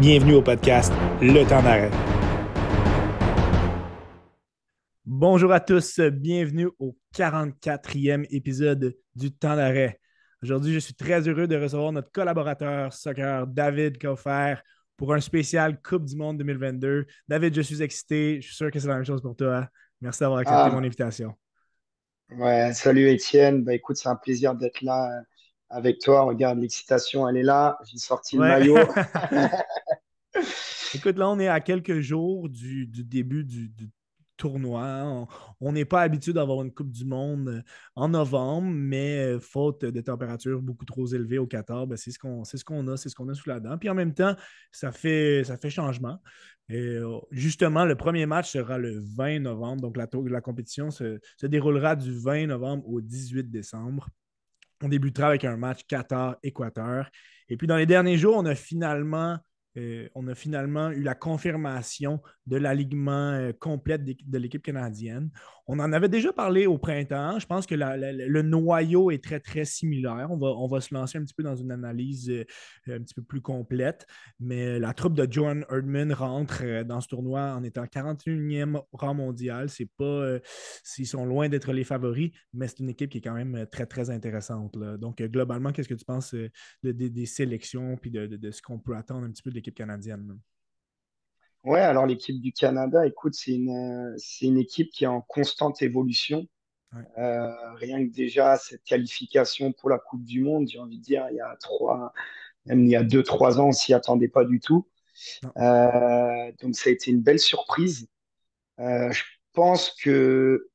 Bienvenue au podcast Le temps d'arrêt. Bonjour à tous, bienvenue au 44e épisode du temps d'arrêt. Aujourd'hui, je suis très heureux de recevoir notre collaborateur soccer David Coffer pour un spécial Coupe du Monde 2022. David, je suis excité, je suis sûr que c'est la même chose pour toi. Merci d'avoir accepté Ah, mon invitation. ouais, salut Étienne. Bah, écoute, c'est un plaisir d'être là avec toi. Regarde, l'excitation, elle est là. J'ai sorti le maillot. Écoute, là, on est à quelques jours du, du début du, du tournoi. On n'est pas habitué d'avoir une Coupe du Monde euh, en novembre, mais euh, faute de températures beaucoup trop élevées au Qatar, ben, c'est ce qu'on ce qu'on a, c'est ce qu'on a sous la dent. Puis en même temps, ça fait, ça fait changement. Et, euh, justement, le premier match sera le 20 novembre. Donc, la, compétition se, se déroulera du 20 novembre au 18 décembre. On débutera avec un match Qatar-Équateur. Et puis, dans les derniers jours, on a finalement, euh, eu la confirmation de l'alignement euh, complète de l'équipe canadienne. On en avait déjà parlé au printemps. Je pense que le noyau est très, très similaire. On va, se lancer un petit peu dans une analyse euh, un petit peu plus complète. Mais la troupe de Johan Erdman rentre euh, dans ce tournoi en étant 41e rang mondial. C'est pas, euh, ils sont loin d'être les favoris, mais c'est une équipe qui est quand même euh, très, très intéressante. Donc, euh, globalement, qu'est-ce que tu penses euh, de- de- des sélections puis de, de- de ce qu'on peut attendre un petit peu de l'équipe canadienne? Ouais, alors l'équipe du Canada, écoute, c'est une, euh, c'est une équipe qui est en constante évolution. Ouais. Euh, rien que déjà, cette qualification pour la Coupe du Monde, j'ai envie de dire, il y a trois, même il y a deux, trois ans, on s'y attendait pas du tout. Euh, donc, ça a été une belle surprise. Euh, je pense que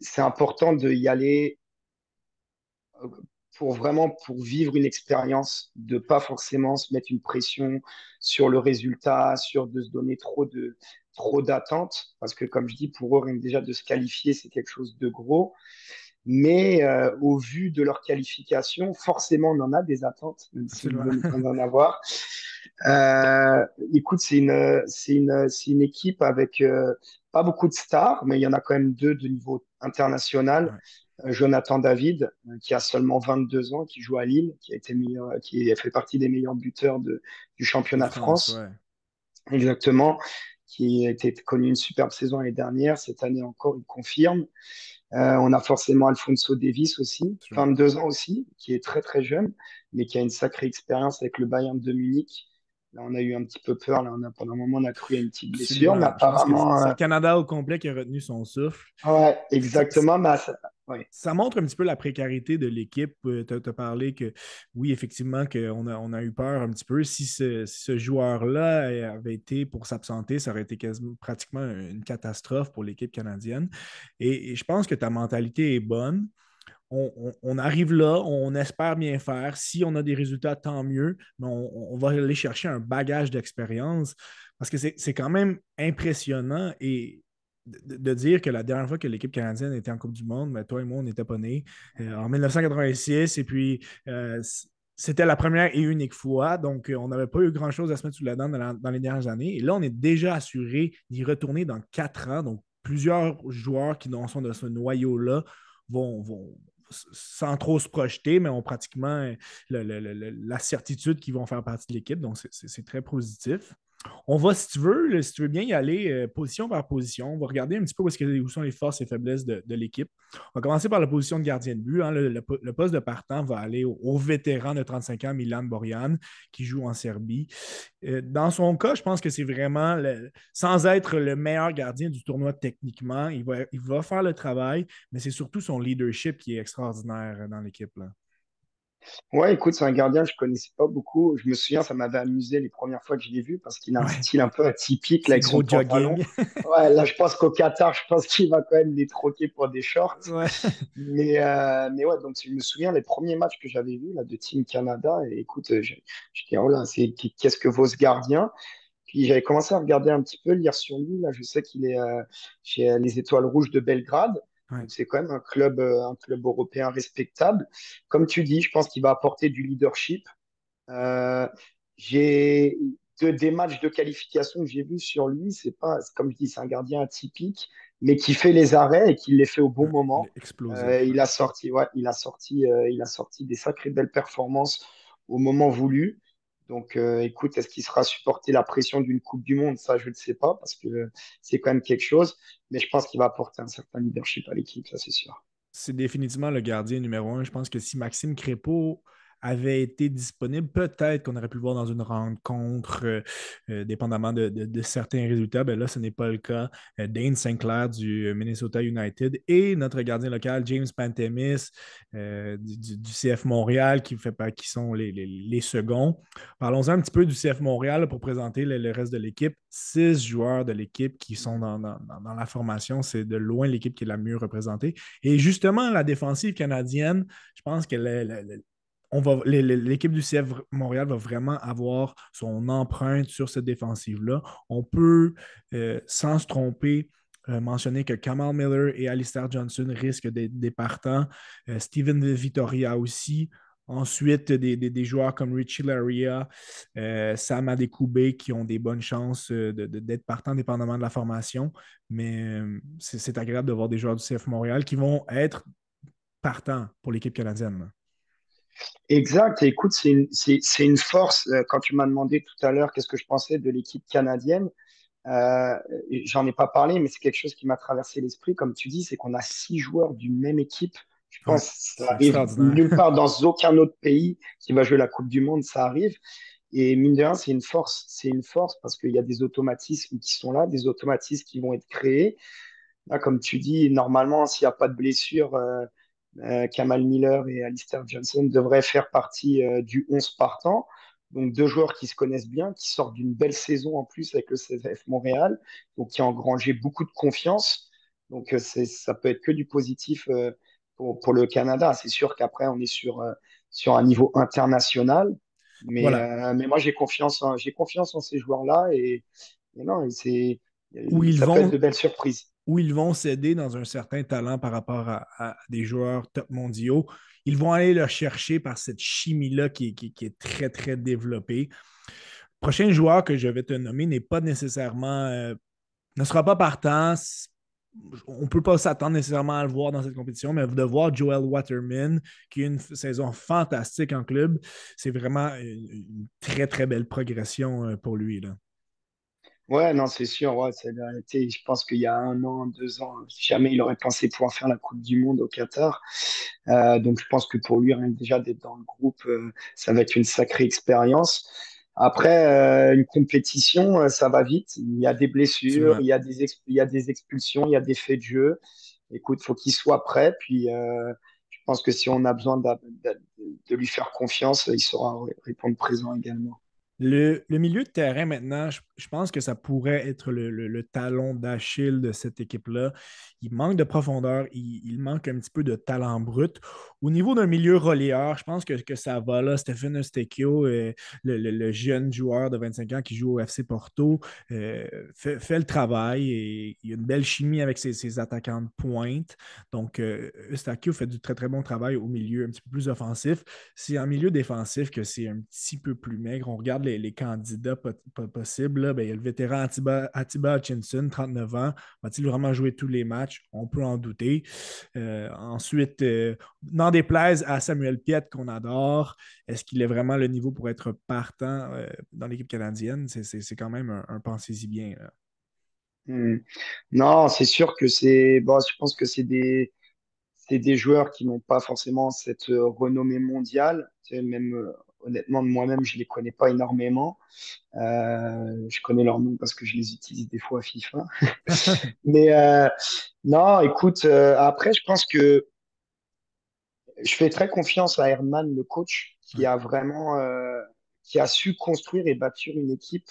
c'est important de y aller pour vraiment pour vivre une expérience, de pas forcément se mettre une pression sur le résultat, sur de se donner trop de trop d'attentes, parce que comme je dis, pour eux, rien que déjà de se qualifier, c'est quelque chose de gros. Mais euh, au vu de leur qualification, forcément, on en a des attentes, même si on veut en avoir. Euh, écoute, c'est une, c'est une, c'est une équipe avec euh, pas beaucoup de stars, mais il y en a quand même deux de niveau international. Jonathan David, euh, qui a seulement 22 ans, qui joue à Lille, qui a été meilleur, qui a fait partie des meilleurs buteurs de, du championnat de France, France, ouais. exactement, qui a été connu une superbe saison l'année dernière. Cette année encore, il confirme. Euh, on a forcément Alfonso Davis aussi, Absolument. 22 ans aussi, qui est très très jeune, mais qui a une sacrée expérience avec le Bayern de Munich. Là, on a eu un petit peu peur. Là, on a, pendant un moment, on a cru à une petite blessure, mais apparemment, c'est euh, le Canada au complet qui a retenu son souffle. ouais, exactement. Mais, Ça montre un petit peu la précarité de l'équipe. Tu as, parlé que, oui, effectivement, qu'on a, on a eu peur un petit peu. Si ce, ce joueur-là avait été pour s'absenter, ça aurait été quasiment, pratiquement une catastrophe pour l'équipe canadienne. Et, je pense que ta mentalité est bonne. On, on- arrive là, on espère bien faire. Si on a des résultats, tant mieux, mais on, on va aller chercher un bagage d'expérience parce que c'est quand même impressionnant et de, dire que la dernière fois que l'équipe canadienne était en Coupe du Monde, ben, toi et moi, on n'était pas nés euh, en 1986 et puis euh, c'était la première et unique fois, donc euh, on n'avait pas eu grand-chose à se mettre sous la dent dans, les dernières années. Et là, on est déjà assuré d'y retourner dans quatre ans. Donc, plusieurs joueurs qui sont dans ce noyau-là vont, vont sans trop se projeter, mais ont pratiquement la certitude qu'ils vont faire partie de l'équipe. Donc, c'est très positif. On va, si tu veux, si tu veux bien y aller euh, position par position, on va regarder un petit peu où, que- sont les forces et faiblesses de, l'équipe. On va commencer par la position de gardien de but. hein. Le, le po- le poste de partant va aller au, vétéran de 35 ans, Milan Borjan, qui joue en Serbie. Euh, dans son cas, je pense que c'est vraiment, sans être le meilleur gardien du tournoi techniquement, il va, il va faire le travail, mais c'est surtout son leadership qui est extraordinaire euh, dans l'équipe. Ouais, écoute, c'est un gardien que je connaissais pas beaucoup. Je me souviens, ça m'avait amusé les premières fois que je l'ai vu parce qu'il a un Ouais, style un peu atypique là, avec son jogging. Ouais, là, je pense qu'au Qatar, je pense qu'il va quand même les troquer pour des shorts. Ouais. Mais, euh, mais ouais, donc je me souviens les premiers matchs que j'avais vus là, de Team Canada. Et écoute, je, je dis, oh là, c'est, qu'est-ce que vaut ce gardien? Puis j'avais commencé à regarder un petit peu, lire sur lui. Là, je sais qu'il est euh, chez euh, les Étoiles Rouges de Belgrade. Ouais. C'est quand même un club, euh, un club européen respectable. Comme tu dis, je pense qu'il va apporter du leadership. Euh, j'ai de, des matchs de qualification que j'ai vus sur lui, c'est pas, comme je dis, c'est un gardien atypique, mais qui fait les arrêts et qui les fait au bon Ouais, il moment. explosif. Euh, il a sorti, ouais, il a sorti, euh, il a sorti des sacrées belles performances au moment voulu. Donc, euh, écoute, est-ce qu'il sera supporter la pression d'une Coupe du Monde? Ça, je ne sais pas, parce que c'est quand même quelque chose. Mais je pense qu'il va apporter un certain leadership à l'équipe, ça c'est sûr. C'est définitivement le gardien numéro un. Je pense que si Maxime Crépeau avait été disponible, peut-être qu'on aurait pu le voir dans une rencontre, euh, euh, dépendamment de, certains résultats. Ben là, ce n'est pas le cas. Euh, Dane Sinclair du Minnesota United et notre gardien local, James Pantemis du, CF Montréal, qui, fait, qui sont les, seconds. Parlons un petit peu du CF Montréal pour présenter le, reste de l'équipe. Six joueurs de l'équipe qui sont dans, dans la formation. C'est de loin l'équipe qui est la mieux représentée. Et justement, la défensive canadienne, je pense qu'elle est l'équipe du CF Montréal va vraiment avoir son empreinte sur cette défensive-là. On peut, euh, sans se tromper, euh, mentionner que Kamal Miller et Alistair Johnson risquent d'être des partants. Euh, Steven Vittoria aussi. Ensuite, des, joueurs comme Richie Laria, Sam Adekoube qui ont des bonnes chances d'être partants dépendamment de la formation. Mais c'est agréable de voir des joueurs du CF Montréal qui vont être partants pour l'équipe canadienne. Exact. écoute, c'est une, une, force. Euh, quand tu m'as demandé tout à l'heure qu'est-ce que je pensais de l'équipe canadienne, euh, j'en ai pas parlé, mais c'est quelque chose qui m'a traversé l'esprit. Comme tu dis, c'est qu'on a six joueurs d'une même équipe. Je pense que ça arrive nulle part dans aucun autre pays qui va jouer la Coupe du Monde, ça arrive. Et mine de rien, c'est une force. C'est une force parce qu'il y a des automatismes qui sont là, des automatismes qui vont être créés. Là, comme tu dis, normalement, s'il n'y a pas de blessure, euh, euh, Kamal Miller et Alistair Johnson devraient faire partie euh, du 11 partant. Donc deux joueurs qui se connaissent bien, qui sortent d'une belle saison en plus avec le CF Montréal, donc qui ont engrangé beaucoup de confiance. Donc euh, ça peut être que du positif pour, pour le Canada. C'est sûr qu'après on est sur, sur un niveau international, mais, mais moi j'ai confiance, j'ai confiance en ces joueurs-là et, non, c'est ils ça vont, peut être de belles surprises où ils vont céder dans un certain talent par rapport à, des joueurs top mondiaux. Ils vont aller le chercher par cette chimie-là qui, est très, très développée. Le prochain joueur que je vais te nommer n'est pas nécessairement. Euh, ne sera pas partant. On ne peut pas s'attendre nécessairement à le voir dans cette compétition, mais de voir Joel Waterman, qui a une saison fantastique en club, c'est vraiment une, une, très, très belle progression euh, pour lui. Là. Ouais, non, c'est sûr. Ouais, je pense qu'il y a un an, deux ans, jamais il aurait pensé pouvoir faire la Coupe du Monde au Qatar. Euh, donc, je pense que pour lui, rien déjà d'être dans le groupe, euh, ça va être une sacrée expérience. Après, euh, une compétition, ça va vite. Il y a des blessures, il y a des, il y a des expulsions, il y a des faits de jeu. Écoute, faut qu'il soit prêt. Puis, je pense que si on a besoin de, de lui faire confiance, il saura répondre présent également. Le, milieu de terrain, maintenant, je, pense que ça pourrait être le, talon d'Achille de cette équipe-là. Il manque de profondeur, il, manque un petit peu de talent brut. Au niveau d'un milieu relayeur, je pense que, que ça va là. Stephen Eustechio, euh, le, jeune joueur de 25 ans qui joue au FC Porto, euh, fait, le travail et il a une belle chimie avec ses, attaquants de pointe. Donc, euh, Eustechio fait du très, très bon travail au milieu un petit peu plus offensif. C'est en milieu défensif que c'est un petit peu plus maigre. On regarde les, candidats possibles, ben, il y a le vétéran Atiba, Hutchinson, 39 ans. Va-t-il vraiment jouer tous les matchs? On peut en douter. Euh, ensuite, euh, n'en déplaise à Samuel Piet qu'on adore. Est-ce qu'il est vraiment le niveau pour être partant euh, dans l'équipe canadienne? C'est quand même un, pensez-y bien. Hmm. Non, c'est sûr que c'est. Bon, je pense que c'est des c'est des joueurs qui n'ont pas forcément cette renommée mondiale. Même honnêtement, moi-même, je ne les connais pas énormément. Euh, je connais leurs noms parce que je les utilise des fois à FIFA. Mais euh, non, écoute, euh, après, je pense que je fais très confiance à Herman, le coach, qui a vraiment qui a su construire et bâtir une équipe.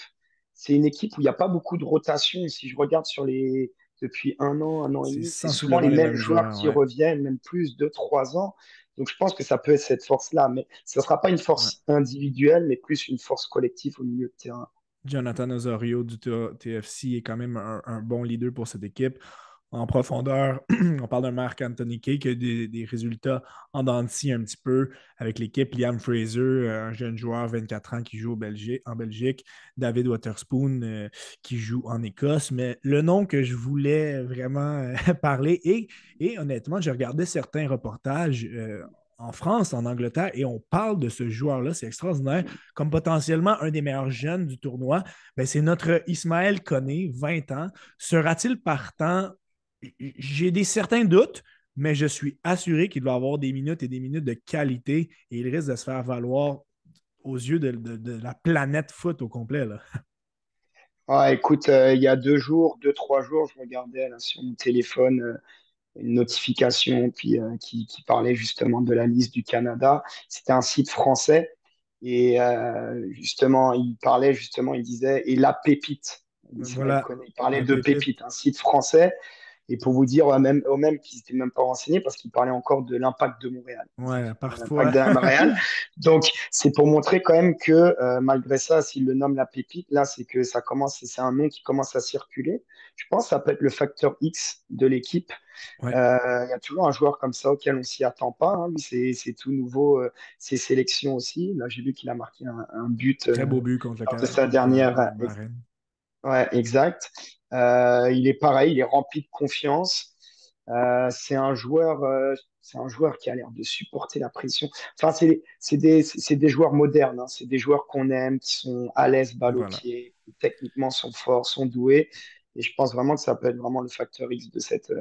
C'est une équipe où il n'y a pas beaucoup de rotation. Si je regarde sur les depuis un an, un an et demi, c'est souvent les mêmes joueurs, qui reviennent, même plus, deux, trois ans. Donc, je pense que ça peut être cette force-là, mais ce ne sera pas une force individuelle, mais plus une force collective au milieu de terrain. Jonathan Osorio du TFC est quand même un, bon leader pour cette équipe en profondeur. on parle d'un Marc Anthony Kay qui a des, résultats en dents un petit peu avec l'équipe. Liam Fraser, euh, un jeune joueur, 24 ans, qui joue en Belgique. David Waterspoon, euh, qui joue en Écosse. Mais le nom que je voulais vraiment euh, parler, et, et honnêtement, j'ai regardé certains reportages en France, en Angleterre, et on parle de ce joueur-là, c'est extraordinaire, comme potentiellement un des meilleurs jeunes du tournoi. Ben, c'est notre Ismaël Koné, 20 ans. Sera-t-il partant? J'ai des certains doutes, mais je suis assuré qu'il va avoir des minutes et des minutes de qualité et il risque de se faire valoir aux yeux de, la planète foot au complet. Là. Ah, écoute, euh, il y a deux jours, deux, trois jours, je regardais sur mon téléphone euh, une notification puis, euh, qui, parlait justement de la liste du Canada. C'était un site français et justement, il parlait justement, il disait, et la pépite. Il, parlait de pépite, un site français. Et pour vous dire, même, eux-mêmes qu'ils n'étaient même pas renseignés parce qu'ils parlaient encore de l'impact de Montréal. Ouais, parfois. De Montréal. Donc, c'est pour montrer quand même que euh, malgré ça, s'ils le nomment la pépite, là, c'est que ça commence, c'est un nom qui commence à circuler. Je pense que ça peut être le facteur X de l'équipe. Euh, il y a toujours un joueur comme ça auquel on s'y attend pas. Hein. c'est tout nouveau, euh, ses sélections aussi. Là, j'ai vu qu'il a marqué un, but. Très beau but contre la sa dernière. Ouais, exact. Euh, il est pareil, il est rempli de confiance. Euh, c'est un joueur, euh, c'est un joueur qui a l'air de supporter la pression. Enfin, c'est des, des, joueurs modernes, hein. c'est des joueurs qu'on aime, qui sont à l'aise, balle au pied, qui techniquement sont forts, sont doués. Et je pense vraiment que ça peut être vraiment le facteur X de cette,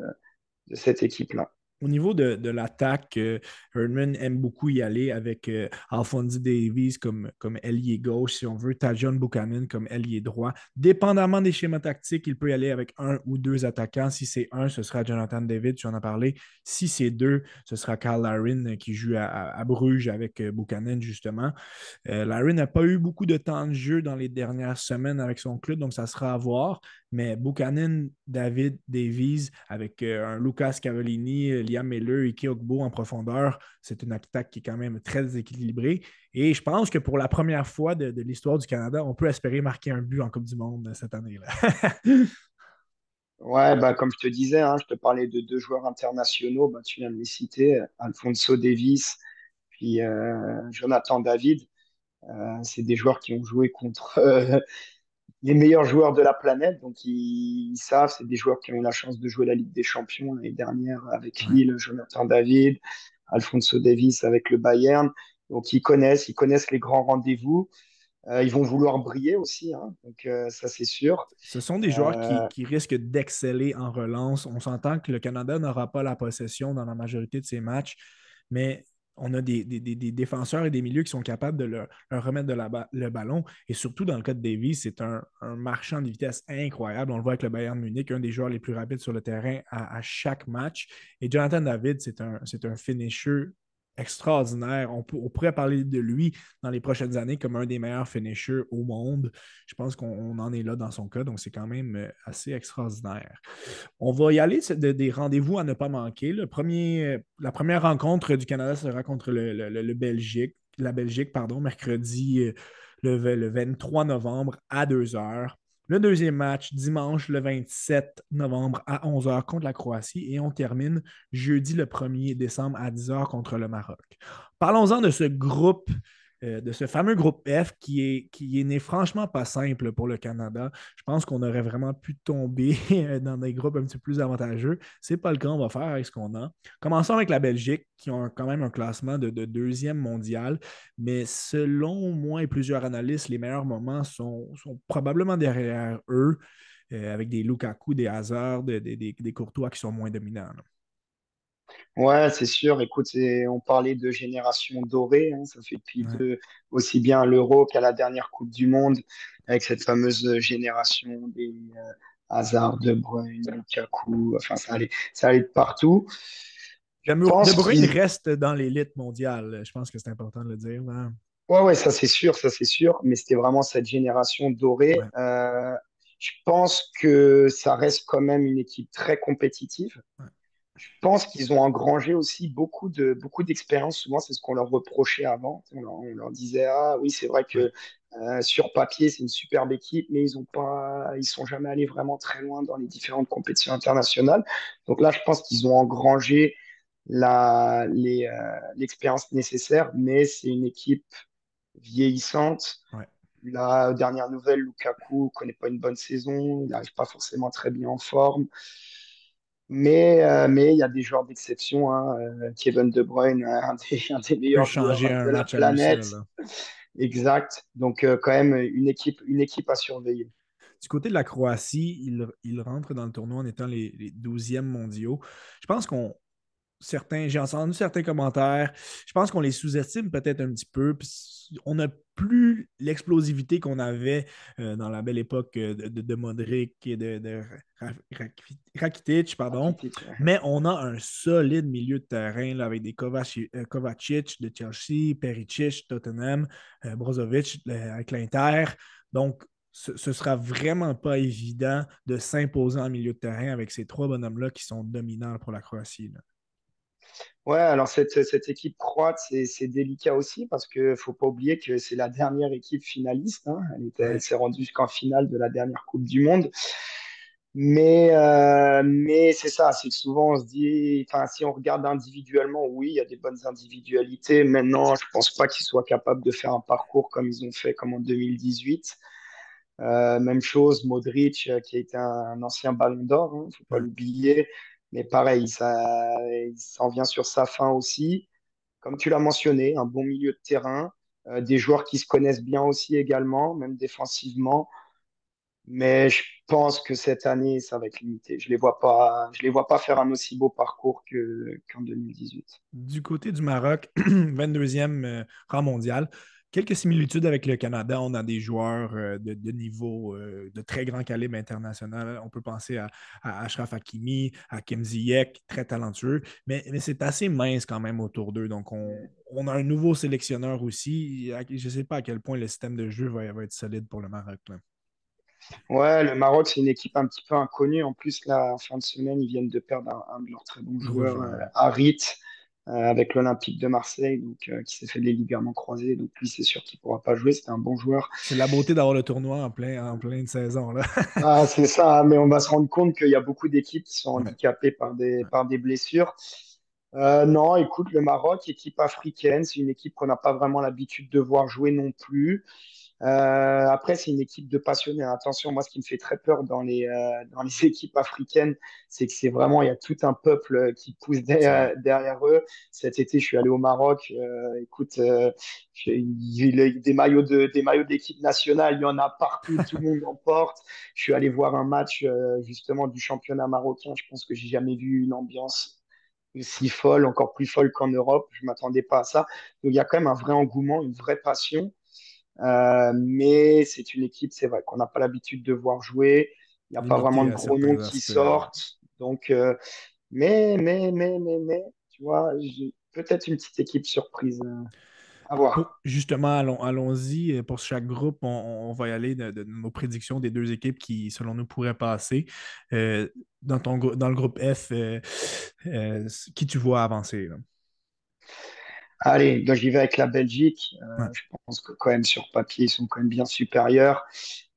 de cette équipe-là. Au niveau de, l'attaque, euh, Herdman aime beaucoup y aller avec euh, Alphonse Davies comme, comme ailier gauche, si on veut, Tajon Buchanan comme ailier droit. Dépendamment des schémas tactiques, il peut y aller avec un ou deux attaquants. Si c'est un, ce sera Jonathan David, tu en as parlé. Si c'est deux, ce sera Carl Larin euh, qui joue à, Bruges avec Buchanan, justement. Larin n'a pas eu beaucoup de temps de jeu dans les dernières semaines avec son club, donc ça sera à voir. Mais Buchanan, David, Davies, avec un Lucas Cavallini, Liam Miller et Kiokbo en profondeur, c'est une attaque qui est quand même très équilibrée. Et je pense que pour la première fois de, l'histoire du Canada, on peut espérer marquer un but en Coupe du Monde cette année-là. ouais, bah, comme je te disais, hein, je te parlais de deux joueurs internationaux, bah, tu viens de les citer, Alfonso Davis puis euh, Jonathan David. Euh, c'est des joueurs qui ont joué contre euh, les meilleurs joueurs de la planète. Donc, ils, savent, c'est des joueurs qui ont eu la chance de jouer la Ligue des Champions l'année dernière avec Lille, Jonathan David, Alfonso Davis avec le Bayern. Donc, ils connaissent, ils connaissent les grands rendez-vous. Euh, ils vont vouloir briller aussi, hein. donc euh, ça c'est sûr. Ce sont des joueurs qui, euh, qui, risquent d'exceller en relance. On s'entend que le Canada n'aura pas la possession dans la majorité de ses matchs, mais on a des, défenseurs et des milieux qui sont capables de leur, remettre le ballon. Et surtout dans le cas de Davies, c'est un, marchand de vitesse incroyable. On le voit avec le Bayern Munich, un des joueurs les plus rapides sur le terrain à, chaque match. Et Jonathan David, c'est un, un finisher extraordinaire. On, pourrait parler de lui dans les prochaines années comme un des meilleurs finishers au monde. Je pense qu'on en est là dans son cas, donc c'est quand même euh, assez extraordinaire. On va y aller des rendez-vous à ne pas manquer. Le premier, la première rencontre du Canada sera contre le, Belgique, la Belgique, pardon, mercredi euh, le, le 23 novembre à 2 heures. Le deuxième match, dimanche le 27 novembre à 11h contre la Croatie et on termine jeudi le 1er décembre à 10h contre le Maroc. Parlons-en de ce groupe euh, de ce fameux groupe F qui est, qui franchement pas simple pour le Canada. Je pense qu'on aurait vraiment pu tomber dans des groupes un petit peu plus avantageux. Ce n'est pas le cas, on va faire avec ce qu'on a. Commençons avec la Belgique, qui ont quand même un classement de, deuxième mondial, mais selon moi et plusieurs analystes, les meilleurs moments sont, probablement derrière eux, euh, avec des Lukaku, des Hazard, des, des, Courtois qui sont moins dominants. Ouais, c'est sûr. Écoute, on parlait de génération dorée. Hein. ça fait depuis aussi bien l'Euro qu'à la dernière Coupe du Monde, avec cette fameuse génération des euh, Hazard, De Bruyne, Lukaku. Enfin, ça allait, ça allait de partout. De Bruyne reste dans l'élite mondiale. Je pense que c'est important de le dire. Hein. Ouais, ouais, ça c'est sûr, ça c'est sûr. Mais c'était vraiment cette génération dorée. Euh, je pense que ça reste quand même une équipe très compétitive je pense qu'ils ont engrangé aussi beaucoup de beaucoup d'expérience. Souvent, c'est ce qu'on leur reprochait avant. On leur, disait ah oui, c'est vrai que euh, sur papier c'est une superbe équipe, mais ils ont pas, ils sont jamais allés vraiment très loin dans les différentes compétitions internationales. Donc là, je pense qu'ils ont engrangé la euh, l'expérience nécessaire, mais c'est une équipe vieillissante. La dernière nouvelle, Lukaku connaît pas une bonne saison, il n'arrive pas forcément très bien en forme. Mais euh, mais il y a des joueurs d'exception. Hein. Euh, Kevin De Bruyne, un des, un des meilleurs joueurs de la planète. exact. Donc, quand même, une équipe, une équipe à surveiller. Du côté de la Croatie, il, il rentre dans le tournoi en étant les, les 12e mondiaux. Je pense qu'on certains, j'ai entendu certains commentaires. Je pense qu'on les sous-estime peut-être un petit peu. On n'a plus l'explosivité qu'on avait euh, dans la belle époque euh, de, Modric et de, Rakitic, pardon. Mais on a un solide milieu de terrain avec des euh, Kovacic de Chelsea, Pericic, Tottenham, Brozovic avec l'Inter. Donc, ce ne sera vraiment pas évident de s'imposer en milieu de terrain avec ces trois bonhommes-là qui sont dominants pour la Croatie. Ouais, alors cette, cette équipe croate, c'est délicat aussi parce qu'il ne faut pas oublier que c'est la dernière équipe finaliste. Hein. Elle, s'est rendue jusqu'en finale de la dernière Coupe du Monde. Mais, euh, mais c'est ça, c'est que souvent on se dit, enfin, si on regarde individuellement, oui, il y a des bonnes individualités. Maintenant, je ne pense pas qu'ils soient capables de faire un parcours comme ils ont fait, comme en 2018. Euh, même chose, Modric, euh, qui a été un, ancien ballon d'or, il hein, ne faut pas l'oublier. Mais pareil, ça, ça en vient sur sa fin aussi. Comme tu l'as mentionné, un bon milieu de terrain, euh, des joueurs qui se connaissent bien aussi également, même défensivement. Mais je pense que cette année, ça va être limité. Je ne les, vois pas, les vois pas faire un aussi beau parcours qu'en 2018. Du côté du Maroc, 22e euh, rang mondial, quelques similitudes avec le Canada. On a des joueurs euh, de, niveau euh, de très grand calibre international. On peut penser à, Ashraf Hakimi, à Kim Ziyech, très talentueux, mais, c'est assez mince quand même autour d'eux. Donc, on, a un nouveau sélectionneur aussi. Je ne sais pas à quel point le système de jeu va, être solide pour le Maroc. Ouais, le Maroc, c'est une équipe un petit peu inconnue. En plus, là, en fin de semaine, ils viennent de perdre un, de leurs très bons joueurs, euh, Harit. Avec l'Olympique de Marseille, donc, euh, qui s'est fait des ligaments croisés. Donc lui, c'est sûr qu'il ne pourra pas jouer. C'était un bon joueur. C'est la beauté d'avoir le tournoi en, plein, en pleine saison. Là. ah, c'est ça, mais on va se rendre compte qu'il y a beaucoup d'équipes qui sont handicapées par des, par des blessures. Euh, non, écoute, le Maroc, équipe africaine, c'est une équipe qu'on n'a pas vraiment l'habitude de voir jouer non plus. Euh, après, c'est une équipe de passionnés. Attention, moi, ce qui me fait très peur dans les, euh, dans les équipes africaines, c'est que c'est vraiment, il y a tout un peuple qui pousse derrière, eux. Cet été, je suis allé au Maroc. Euh, écoute, il, des maillots de, des maillots d'équipe nationale, il y en a partout, tout le monde en porte. Je suis allé voir un match justement du championnat marocain. Je pense que j'ai jamais vu une ambiance aussi folle, encore plus folle qu'en Europe. Je m'attendais pas à ça. Donc, il y a quand même un vrai engouement, une vraie passion. Euh, mais c'est une équipe, c'est vrai, qu'on n'a pas l'habitude de voir jouer. Il n'y a pas vraiment de gros noms qui sortent. Donc, euh, mais, mais, mais, mais, mais, tu vois, peut-être une petite équipe surprise. Euh, à voir. Justement, allons, allons-y. Pour chaque groupe, on, va y aller de, nos prédictions des deux équipes qui, selon nous, pourraient passer. dans, ton, dans le groupe F, qui tu vois avancer? Allez, donc j'y vais avec la Belgique. Euh, je pense que quand même sur papier, ils sont quand même bien supérieurs.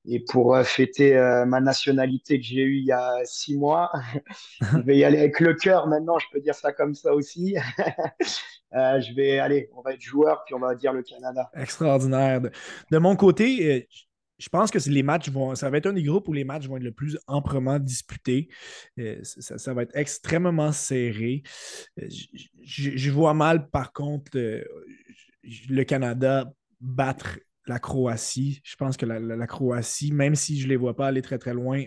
Et pour euh, fêter euh, ma nationalité que j'ai eue il y a six mois, je vais y aller avec le cœur maintenant, je peux dire ça comme ça aussi. je vais aller, on va être joueur, puis on va dire le Canada. Extraordinaire. De, mon côté, je pense que les matchs vont. Ça va être un des groupes où les matchs vont être le plus amprement disputés. Euh, ça, va être extrêmement serré. Euh, je, vois mal, par contre, euh, le Canada battre la Croatie. Je pense que la, Croatie, même si je ne les vois pas aller très très loin,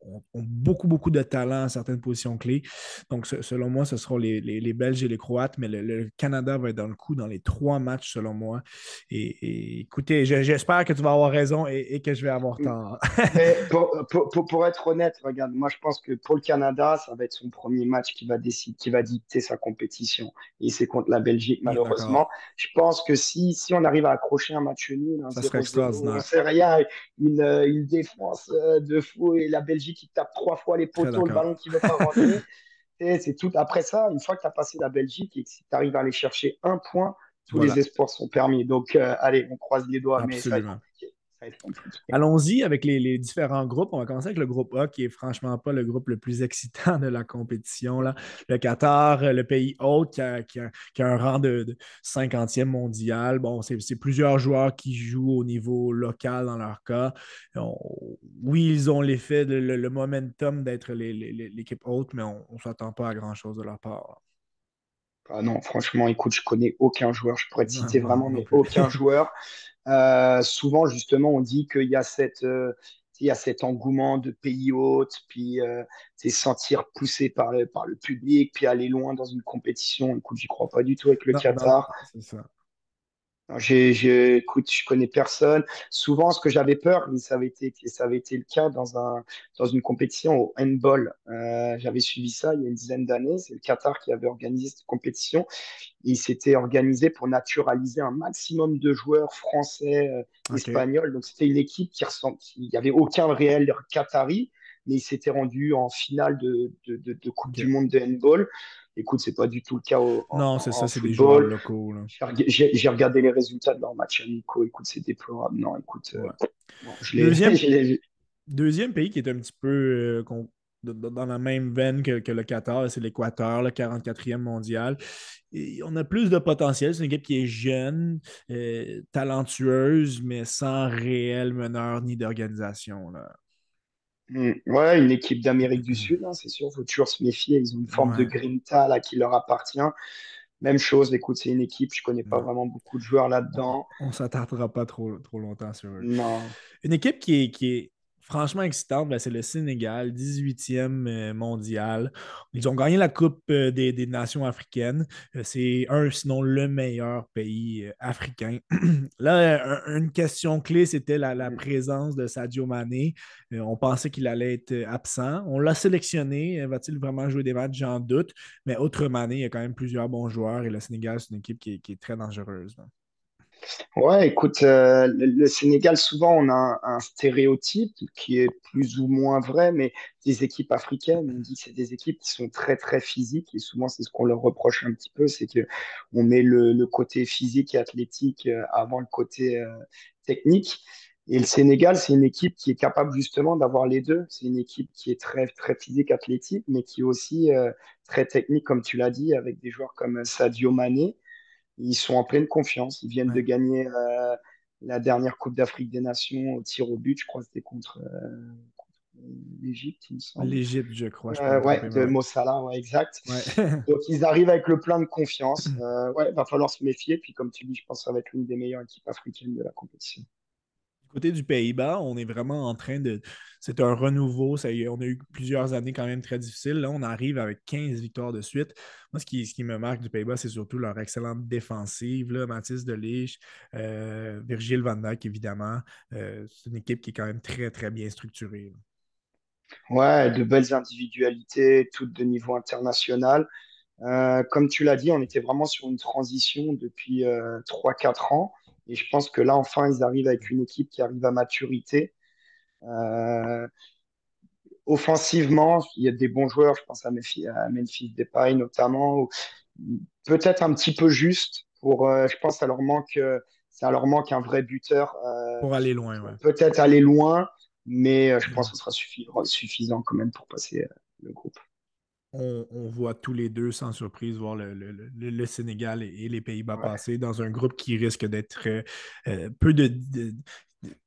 ont, beaucoup beaucoup de talent à certaines positions clés. Donc, selon moi, ce seront les, Belges et les Croates, mais le, Canada va être dans le coup dans les trois matchs, selon moi. Et, écoutez, j'espère que tu vas avoir raison et, que je vais avoir tort. pour, être honnête, regarde, moi je pense que pour le Canada, ça va être son premier match qui va décider, qui va dicter sa compétition. Et c'est contre la Belgique, malheureusement. Je pense que si, si on arrive à accrocher un match nul, ça serait extraordinaire. C'est rien, une, une, défense euh, de fou et la Belgique qui tape trois fois les poteaux, le ballon qui ne veut pas rentrer. c'est tout. Après ça, une fois que tu as passé la Belgique et que si tu arrives à aller chercher un point, tous les espoirs sont permis. Donc, euh, allez, on croise les doigts, mais ça va, Allons-y avec les, différents groupes. On va commencer avec le groupe A, qui est franchement pas le groupe le plus excitant de la compétition. Le Qatar, le pays hôte, qui a, un rang de, 50e mondial. Bon, c'est plusieurs joueurs qui jouent au niveau local dans leur cas. oui, ils ont l'effet, le, le, momentum d'être l'équipe haute, mais on ne s'attend pas à grand-chose de leur part. Ah non, franchement, écoute, je connais aucun joueur. Je pourrais te citer vraiment mais aucun joueur. Euh, souvent, justement, on dit qu'il y a cette, euh, il y a cet engouement de pays hôtes, puis euh, sentir poussé par le, par le public, puis aller loin dans une compétition. Écoute, j'y crois pas du tout avec le Qatar. c'est ça. J'ai, écoute, je connais personne. Souvent, ce que j'avais peur, mais ça avait été, ça avait été le cas dans, un, dans une compétition au handball. Euh, j'avais suivi ça il y a une dizaine d'années. C'est le Qatar qui avait organisé cette compétition. il s'était organisé pour naturaliser un maximum de joueurs français, euh, espagnols. Donc, c'était une équipe qui ressemble, il n'y avait aucun réel Qatari, mais il s'était rendu en finale de, de, de, Coupe du Monde de handball. Écoute, c'est pas du tout le cas au. Non, c'est ça, c'est des joueurs locaux. J'ai regardé les résultats de leur match amicaux. Écoute, c'est déplorable. Non, écoute. Euh, deuxième, pays qui est un petit peu euh, dans la même veine que, le Qatar, c'est l'Équateur, le 44e mondial. Et on a plus de potentiel. C'est une équipe qui est jeune, euh, talentueuse, mais sans réel meneur ni d'organisation. Mm. Ouais, une équipe d'Amérique du. Sud, hein, c'est sûr, il faut toujours se méfier. Ils ont une forme de grinta là, qui leur appartient. Même chose, écoute, c'est une équipe, je connais pas vraiment beaucoup de joueurs là-dedans. On ne s'attardera pas trop, trop longtemps sur eux. Non. Une équipe qui est, qui est franchement excitante, ben, c'est le Sénégal, 18e euh, mondial. Ils ont gagné la Coupe euh, des, Nations africaines. Euh, c'est un, sinon le meilleur pays africain. Là, une question clé, c'était la, mm. présence de Sadio Mané. on pensait qu'il allait être absent. On l'a sélectionné. Va-t-il vraiment jouer des matchs? J'en doute. Mais autre Mané, il y a quand même plusieurs bons joueurs et le Sénégal, c'est une équipe qui est, très dangereuse. Ouais, écoute, euh, le, Sénégal, souvent, on a un, stéréotype qui est plus ou moins vrai, mais des équipes africaines, on dit que c'est des équipes qui sont très, très physiques, et souvent, c'est ce qu'on leur reproche un petit peu, c'est qu'on met le, côté physique et athlétique euh, avant le côté euh, technique. Et le Sénégal, c'est une équipe qui est capable justement d'avoir les deux. C'est une équipe qui est très, très physique, athlétique, mais qui est aussi très technique, comme tu l'as dit, avec des joueurs comme Sadio Mané, ils sont en pleine confiance. Ils viennent de gagner euh, la dernière Coupe d'Afrique des Nations au tir au but. Je crois que c'était contre, euh, l'Égypte, il me semble. L'Égypte, je crois. Je euh, ouais, de Mossala, ouais, exact. Donc ils arrivent avec le plein de confiance. ouais, va falloir se méfier. Puis comme tu dis, je pense que ça va être l'une des meilleures équipes africaines de la compétition côté du Pays-Bas, on est vraiment en train de. C'est un renouveau. Ça, on a eu plusieurs années quand même très difficiles. Là, on arrive avec 15 victoires de suite. Moi, ce qui, me marque du Pays-Bas, c'est surtout leur excellente défensive. Là. Mathis Delich, euh, Virgile Van Dijk, évidemment. Euh, c'est une équipe qui est quand même très, très bien structurée. Ouais, de belles individualités, toutes de niveau international. Euh, comme tu l'as dit, on était vraiment sur une transition depuis 3-4 ans. Et je pense que là, enfin, ils arrivent avec une équipe qui arrive à maturité. Euh, offensivement, il y a des bons joueurs. Je pense à Memphis, à Memphis Depay notamment. Peut-être un petit peu juste pour. Euh, je pense à leur manque. ça leur manque un vrai buteur. Euh, pour aller loin, ouais. Peut-être aller loin, mais je pense que ce sera suffisant quand même pour passer le groupe on, voit tous les deux, sans surprise, voir le, Sénégal et, les Pays-Bas passer dans un groupe qui risque d'être euh, euh, peu de,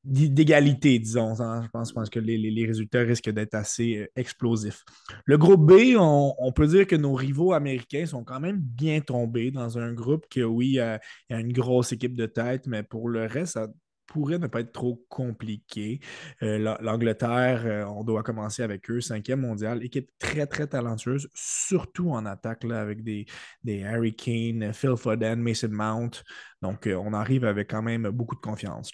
d'égalité, disons. Hein. Je, pense, pense, que les, résultats risquent d'être assez euh, explosifs. Le groupe B, on, peut dire que nos rivaux américains sont quand même bien tombés dans un groupe que, oui, il y a une grosse équipe de tête, mais pour le reste, ça pourrait ne pas être trop compliqué. Euh, L'Angleterre, euh, on doit commencer avec eux, cinquième mondial, équipe très, très talentueuse, surtout en attaque là, avec des, des Harry Kane, Phil Foden, Mason Mount. Donc, euh, on arrive avec quand même beaucoup de confiance.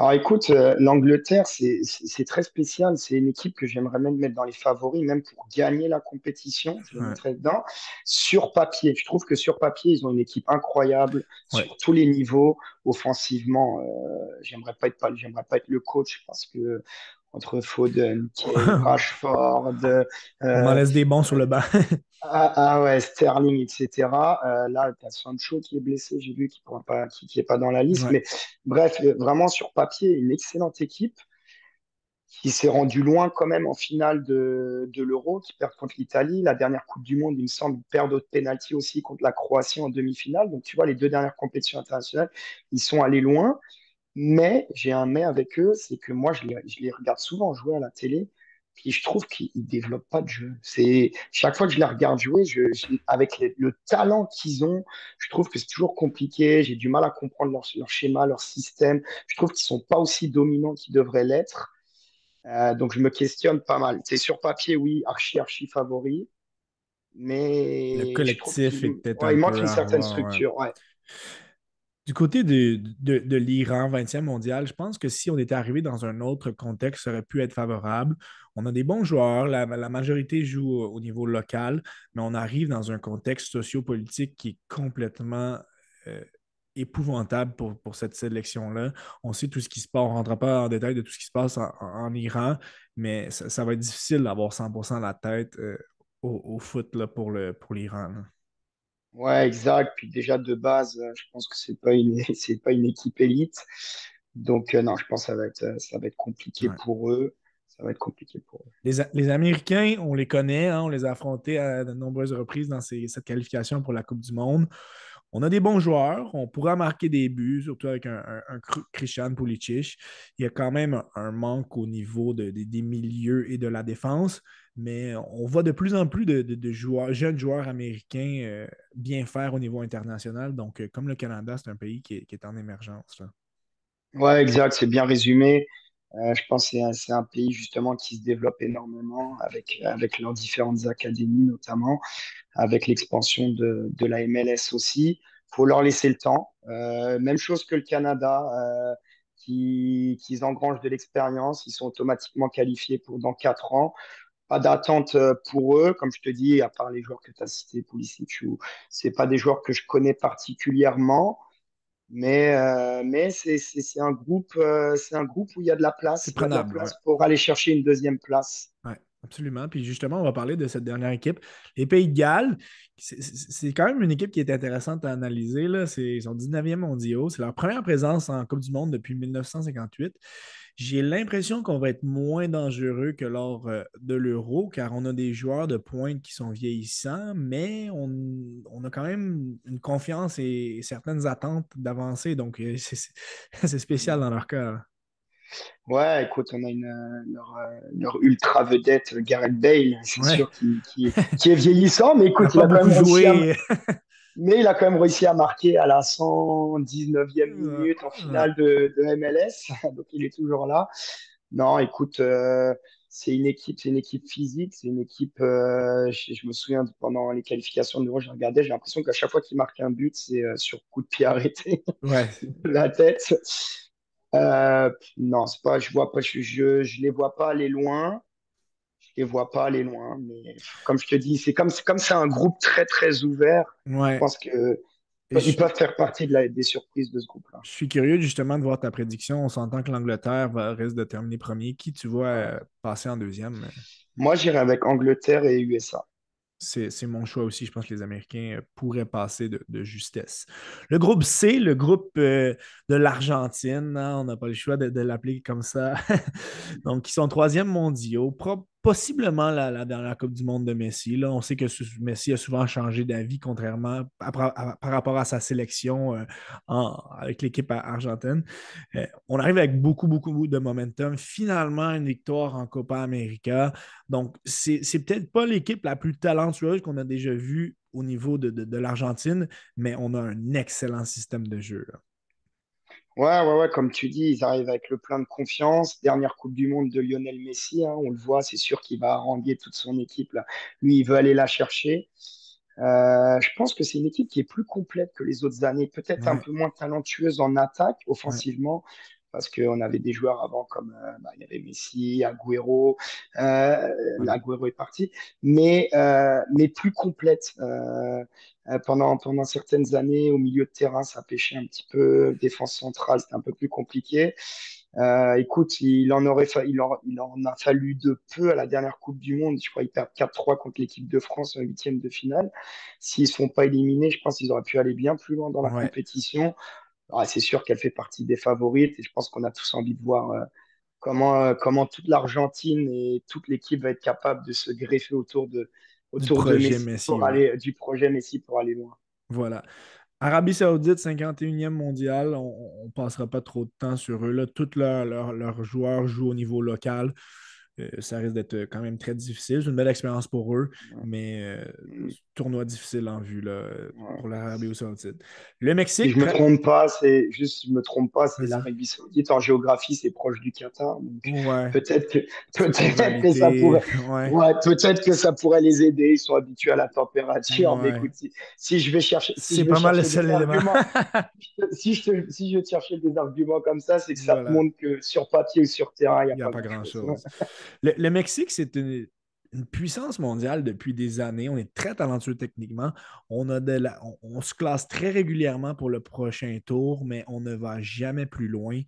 Alors écoute, euh, l'Angleterre, c'est très spécial. C'est une équipe que j'aimerais même mettre dans les favoris, même pour gagner la compétition. Je le mettrais dedans. Sur papier, je trouve que sur papier, ils ont une équipe incroyable sur tous les niveaux. Offensivement, euh, j'aimerais pas être pas, j'aimerais pas être le coach parce que entre Foden, Rashford. Euh, On en laisse des bons sur le banc. ah, ah, ouais, Sterling, etc. Euh, là, tu as Sancho qui est blessé, j'ai vu, qui n'est pas, qui, est pas dans la liste. Mais bref, vraiment sur papier, une excellente équipe qui s'est rendu loin quand même en finale de, de l'Euro, qui perd contre l'Italie. La dernière Coupe du Monde, il me semble, perdent d'autres pénalty aussi contre la Croatie en demi-finale. Donc, tu vois, les deux dernières compétitions internationales, ils sont allés loin. Mais j'ai un mais avec eux, c'est que moi, je les, je les, regarde souvent jouer à la télé. Puis je trouve qu'ils ne développent pas de jeu. C'est chaque fois que je les regarde jouer, je, avec le talent qu'ils ont, je trouve que c'est toujours compliqué. J'ai du mal à comprendre leur, leur schéma, leur système. Je trouve qu'ils sont pas aussi dominants qu'ils devraient l'être. Euh, donc je me questionne pas mal. C'est sur papier, oui, archi archi favori, mais le collectif est peut-être ouais, il manque une certaine structure. Ouais. Du côté de, de, de l'Iran 20e mondial, je pense que si on était arrivé dans un autre contexte, ça aurait pu être favorable. On a des bons joueurs, la, majorité joue au, au, niveau local, mais on arrive dans un contexte sociopolitique qui est complètement euh, épouvantable pour, pour cette sélection-là. On sait tout ce qui se passe, on ne rentrera pas en détail de tout ce qui se passe en, Iran, mais ça, va être difficile d'avoir 100% la tête euh, au, foot là, pour l'Iran. Pour ouais, exact. Puis déjà de base, euh, je pense que ce n'est pas, une, pas une équipe élite. Donc, euh, non, je pense que ça va être, ça va être compliqué pour eux. Ça va être compliqué pour eux. Les, les Américains, on les connaît, hein, on les a affrontés à de nombreuses reprises dans ces, cette qualification pour la Coupe du Monde. On a des bons joueurs, on pourra marquer des buts, surtout avec un, Christian Pulisic. Il y a quand même un, manque au niveau des milieux et de la défense, mais on voit de plus en plus de, jeunes joueurs américains euh, bien faire au niveau international. Donc, euh, comme le Canada, c'est un pays qui est, en émergence. Oui, exact, c'est bien résumé. Euh, je pense que c'est un, pays justement qui se développe énormément avec, avec leurs différentes académies notamment, avec l'expansion de, de, la MLS aussi. Il faut leur laisser le temps. Euh, même chose que le Canada, euh, qui, qui engrangent de l'expérience. Ils sont automatiquement qualifiés pour dans quatre ans. Pas d'attente euh, pour eux, comme je te dis, à part les joueurs que tu as cités, Pulisic, c'est pas des joueurs que je connais particulièrement. Mais, euh, mais c'est un, groupe, euh, c'est un groupe où il y a de la place, de la place pour aller chercher une deuxième place. Oui, absolument. Puis justement, on va parler de cette dernière équipe. Les Pays de Galles, c'est quand même une équipe qui est intéressante à analyser. Là. Ils sont 19e mondiaux. C'est leur première présence en Coupe du Monde depuis 1958. J'ai l'impression qu'on va être moins dangereux que lors euh, de l'Euro, car on a des joueurs de pointe qui sont vieillissants, mais on, a quand même une confiance et certaines attentes d'avancer. Donc, euh, c'est spécial dans leur cas. Ouais, écoute, on a une, euh, leur, ultra vedette Gareth Bale, c'est sûr, qui, est vieillissant, mais écoute, il a, quand même joué. Mais il a quand même réussi à marquer à la 119e minute en finale de, MLS, donc il est toujours là. Non, écoute, euh, c'est une équipe, c'est une équipe physique, c'est une équipe. Euh, je, me souviens pendant les qualifications de l'Euro, j'ai regardé, j'ai l'impression qu'à chaque fois qu'il marque un but, c'est euh, sur coup de pied arrêté, ouais. la tête. Non, c'est pas, je vois pas, je, je, je les vois pas aller loin je les vois pas aller loin. Mais comme je te dis, c'est comme comme c'est un groupe très très ouvert. Je pense que ils peuvent faire partie de la, des surprises de ce groupe-là. Je suis curieux justement de voir ta prédiction. On s'entend que l'Angleterre risque de terminer premier. Qui tu vois euh, passer en deuxième? Moi, j'irai avec Angleterre et USA c'est mon choix aussi. Je pense que les Américains euh, pourraient passer de, justesse. Le groupe C, le groupe euh, de l'Argentine, hein, on n'a pas le choix de, l'appeler comme ça. Donc, ils sont troisième mondiaux, possiblement la, dernière Coupe du Monde de Messi. Là, on sait que Messi a souvent changé d'avis, contrairement par rapport à sa sélection euh, avec l'équipe argentine. on arrive avec beaucoup, beaucoup de momentum. Finalement, une victoire en Copa América. Donc, c'est peut-être pas l'équipe la plus talentueuse qu'on a déjà vue au niveau de, l'Argentine, mais on a un excellent système de jeu. Ouais, ouais, ouais, comme tu dis, ils arrivent avec le plein de confiance. Dernière Coupe du Monde de Lionel Messi, hein, on le voit, c'est sûr qu'il va haranguer toute son équipe. Là. Lui, il veut aller la chercher. Euh, je pense que c'est une équipe qui est plus complète que les autres années, peut-être un peu moins talentueuse en attaque, offensivement, parce qu'on avait des joueurs avant comme euh, bah, il y avait Messi, Agüero, euh, Agüero est parti, mais, euh, mais plus complète. Euh, pendant, pendant certaines années, au milieu de terrain, ça pêchait un petit peu, défense centrale, c'était un peu plus compliqué. Euh, écoute, il en, aurait il, en, il en a fallu de peu à la dernière Coupe du Monde. Je crois qu'ils perdent 4-3 contre l'équipe de France en huitième de finale. S'ils ne sont pas éliminés, je pense qu'ils auraient pu aller bien plus loin dans la compétition. Ah, c'est sûr qu'elle fait partie des favorites et je pense qu'on a tous envie de voir euh, comment, euh, comment toute l'Argentine et toute l'équipe va être capable de se greffer autour de, autour de Messi, pour aller, du projet Messi pour aller loin. Voilà. Arabie Saoudite, 51e mondial, on ne passera pas trop de temps sur eux. Là. Tous leurs joueurs jouent au niveau local. Euh, ça risque d'être euh, quand même très difficile. C'est une belle expérience pour eux, mais euh, mm. tournoi difficile en vue là, pour l'Arabie Saoudite. Le Mexique. Si je ne me trompe pas, c'est juste, je me trompe pas, c'est l'Arabie Saoudite. En géographie, c'est proche du Qatar. Peut-être que, peut que ça pourrait, peut-être que ça pourrait les aider. Ils sont habitués à la température. Mais écoute, si, je vais chercher, c'est pas mal le seul élément. si je si je cherchais des arguments comme ça, c'est que ça montre que sur papier ou sur terrain, il n'y a, pas, grand-chose. Le, Mexique, c'est une, puissance mondiale depuis des années. On est très talentueux techniquement. On, a de on, se classe très régulièrement pour le prochain tour, mais on ne va jamais plus loin.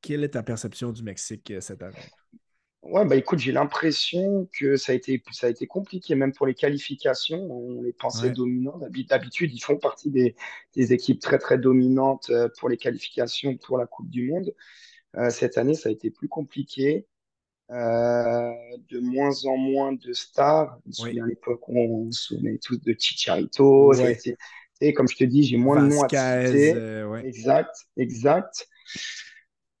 quelle est ta perception du Mexique euh, cette année? Ouais, bah écoute, j'ai l'impression que ça a, été, ça a été compliqué, même pour les qualifications. On les pensait dominants. D'habitude, ils font partie des, équipes très, très dominantes euh, pour les qualifications pour la Coupe du Monde. Euh, cette année, ça a été plus compliqué. Euh, de moins en moins de stars. Je me à l'époque où on se souvenait tous de Chicharito. Et comme je te dis, j'ai moins de noms à citer. Euh, exact, exact.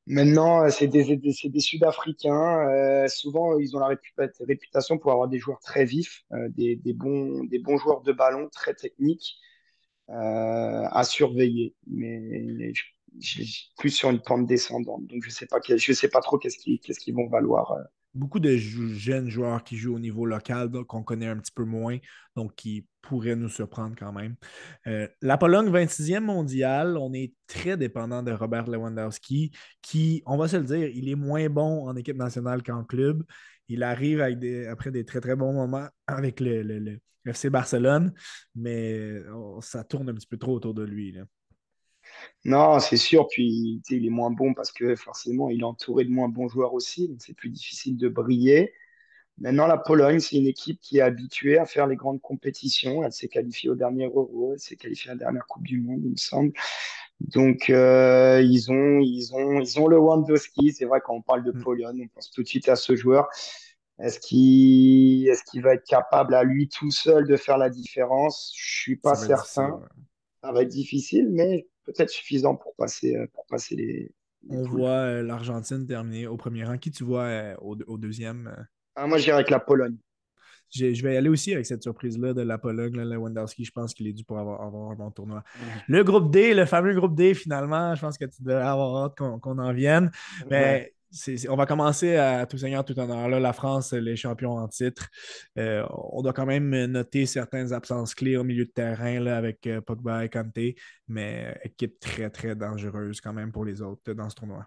Maintenant, euh, c'est des, des Sud-Africains. souvent, ils ont la réputation pour avoir des joueurs très vifs, des, des, bons, des bons joueurs de ballon, très techniques à surveiller. Mais je plus sur une pente descendante. Donc, je ne sais, pas, sais pas trop qu'est-ce qu'ils vont valoir. Euh. Beaucoup de jeunes joueurs qui jouent au niveau local, qu'on connaît un petit peu moins, donc qui pourraient nous surprendre quand même. Euh, la Pologne, 26e mondiale, on est très dépendant de Robert Lewandowski, qui, on va se le dire, il est moins bon en équipe nationale qu'en club. Il arrive après des très très bons moments avec le, FC Barcelone, mais oh, ça tourne un petit peu trop autour de lui. Non, c'est sûr. Puis il est moins bon parce que forcément, il est entouré de moins bons joueurs aussi. Donc c'est plus difficile de briller. Maintenant, la Pologne, c'est une équipe qui est habituée à faire les grandes compétitions. Elle s'est qualifiée au dernier Euro, elle s'est qualifiée à la dernière Coupe du Monde, il me semble. Donc, euh, ils, ont, ils, ont, ils ont le Wandowski. C'est vrai, quand on parle de mm. Pologne, on pense tout de suite à ce joueur. Est-ce qu'il est va être capable à lui tout seul de faire la différence? Je suis pas certain. Ça va être difficile, mais peut-être suffisant pour passer, euh, pour passer les. On voit euh, l'Argentine terminer au premier rang. Qui tu vois euh, au, deuxième ah, Moi, j'irai avec la Pologne. Je vais aller aussi avec cette surprise-là de la Pologne, là, Lewandowski. Je pense qu'il est dû pour avoir, un bon tournoi. Le groupe D, le fameux groupe D, finalement, je pense que tu devrais avoir hâte qu'on en vienne. Mais on va commencer à tout seigneur, tout honneur. Là, la France, les champions en titre. Euh, on doit quand même noter certaines absences clés au milieu de terrain avec euh, Pogba et Kanté, mais équipe très, très dangereuse quand même pour les autres dans ce tournoi.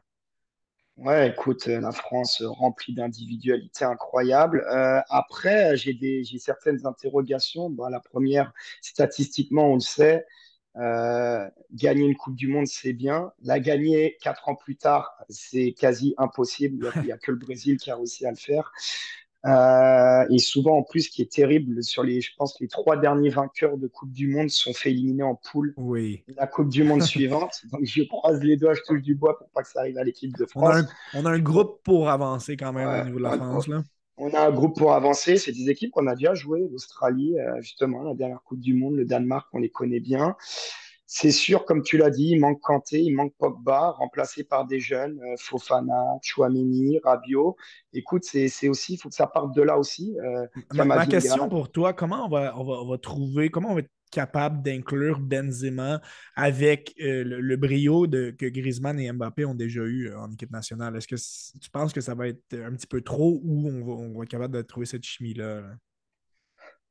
Ouais, écoute, la France remplie d'individualités incroyables. Euh, après, j'ai certaines interrogations. la première, statistiquement, on le sait, euh, gagner une Coupe du Monde, c'est bien. La gagner quatre ans plus tard, c'est quasi impossible. Il n'y a, que le Brésil qui a réussi à le faire. Euh, et souvent, en plus, ce qui est terrible, sur les, je pense, les trois derniers vainqueurs de Coupe du Monde sont fait éliminer en poule. Oui. La Coupe du Monde suivante. Donc, je croise les doigts, je touche du bois pour pas que ça arrive à l'équipe de France. On a, un, groupe pour avancer quand même au niveau de la France. Là. On a un groupe pour avancer. C'est des équipes qu'on a déjà jouées. L'Australie, euh, justement, la dernière Coupe du Monde, le Danemark, on les connaît bien. C'est sûr, comme tu l'as dit, il manque Kanté, il manque Pogba, remplacé par des jeunes, euh, Fofana, Chouameni, Rabiot. Écoute, c'est aussi, il faut que ça parte de là aussi. Euh, ma, question pour toi, comment on va, on va, trouver, comment on va être capable d'inclure Benzema avec le, brio de, que Griezmann et Mbappé ont déjà eu en équipe nationale? Est-ce que tu penses que ça va être un petit peu trop ou on va, on va être capable de trouver cette chimie-là? là?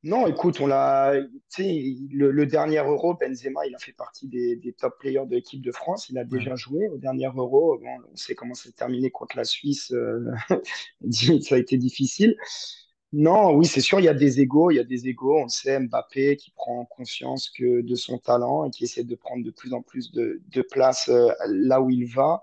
Non, écoute, on l'a, le, le, dernier Euro, Benzema, il a fait partie des, top players de l'équipe de France. Il a déjà joué au dernier Euro. on sait comment c'est terminé contre la Suisse. Euh, ça a été difficile. Non, oui, c'est sûr, il y a des égaux, il y a des égaux. On sait, Mbappé qui prend conscience que de son talent et qui essaie de prendre de plus en plus de, place euh, là où il va.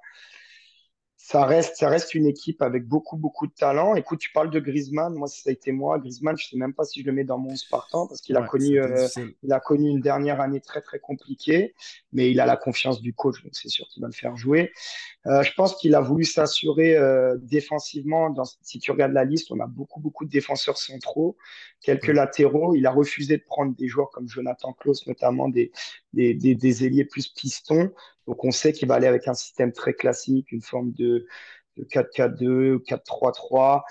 Ça reste, ça reste une équipe avec beaucoup, beaucoup de talent. Écoute, tu parles de Griezmann. Moi, ça a été moi. Griezmann, je sais même pas si je le mets dans mon Spartan parce qu'il a connu, euh, il a connu une dernière année très, très compliquée, mais il a la confiance du coach, donc c'est sûr qu'il va le faire jouer. Euh, je pense qu'il a voulu s'assurer euh, défensivement. Dans, si tu regardes la liste, on a beaucoup, beaucoup de défenseurs centraux, quelques latéraux. Il a refusé de prendre des joueurs comme Jonathan Klaus, notamment des, des, des, des ailiers plus pistons. Donc on sait qu'il va aller avec un système très classique, une forme de, 4-4-2 ou 4-3-3.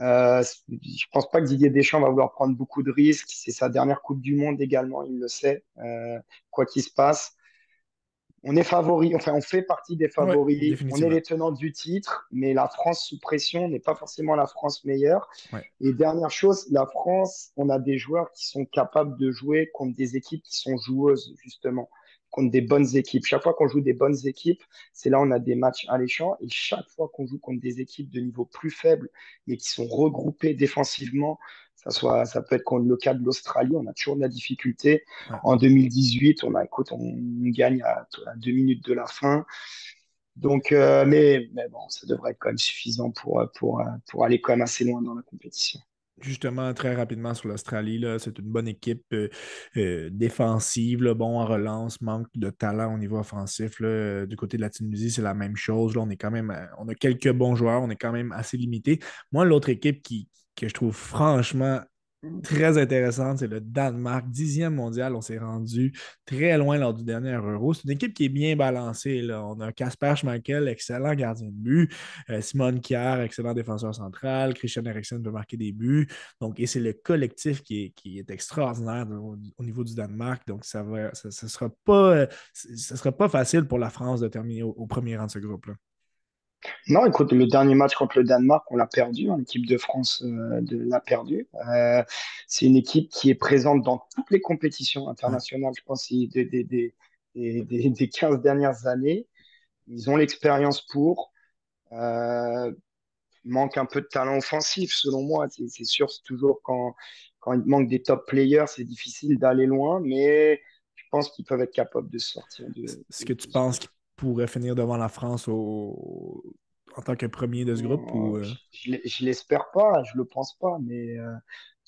Euh, je pense pas que Didier Deschamps va vouloir prendre beaucoup de risques. C'est sa dernière Coupe du Monde également, il le sait, euh, quoi qu'il se passe. On est favori, enfin on fait partie des favoris. on est les tenants du titre, mais la France sous pression n'est pas forcément la France meilleure. Et dernière chose, la France, on a des joueurs qui sont capables de jouer contre des équipes qui sont joueuses justement contre des bonnes équipes. Chaque fois qu'on joue des bonnes équipes, c'est là où on a des matchs alléchants. Et chaque fois qu'on joue contre des équipes de niveau plus faible, mais qui sont regroupées défensivement, ça, soit, ça peut être contre le cas de l'Australie, on a toujours de la difficulté. En 2018, on, a, écoute, on gagne à, deux minutes de la fin. Donc, euh, mais, mais bon, ça devrait être quand même suffisant pour, pour, pour aller quand même assez loin dans la compétition justement très rapidement sur l'Australie. C'est une bonne équipe euh, euh, défensive, bon en relance, manque de talent au niveau offensif. Du côté de la Tunisie, c'est la même chose. Là, on est quand même, euh, on a quelques bons joueurs, on est quand même assez limité. Moi, l'autre équipe qui, que je trouve franchement très intéressante. C'est le Danemark, dixième mondial. On s'est rendu très loin lors du dernier Euro. C'est une équipe qui est bien balancée. Là. On a Casper Schmeichel, excellent gardien de but. Euh, Simone Kier, excellent défenseur central. Christian Eriksen peut marquer des buts. Donc, et c'est le collectif qui est, extraordinaire au, niveau du Danemark. Donc, ça ne ça, sera, pas, sera pas facile pour la France de terminer au, au premier rang de ce groupe-là. Non, écoute, le dernier match contre le Danemark, on l'a perdu. L'équipe de France euh, l'a perdu. Euh, c'est une équipe qui est présente dans toutes les compétitions internationales, je pense, des, des, des, des 15 dernières années. Ils ont l'expérience pour. Euh, manque un peu de talent offensif, selon moi. C'est sûr, c'est toujours quand, quand il manque des top players, c'est difficile d'aller loin, mais je pense qu'ils peuvent être capables de sortir de. Est-ce que tu penses qu'ils pourrait finir devant la France au... en tant que premier de ce groupe? Ou, euh? Je ne l'espère pas, je ne le pense pas, mais euh,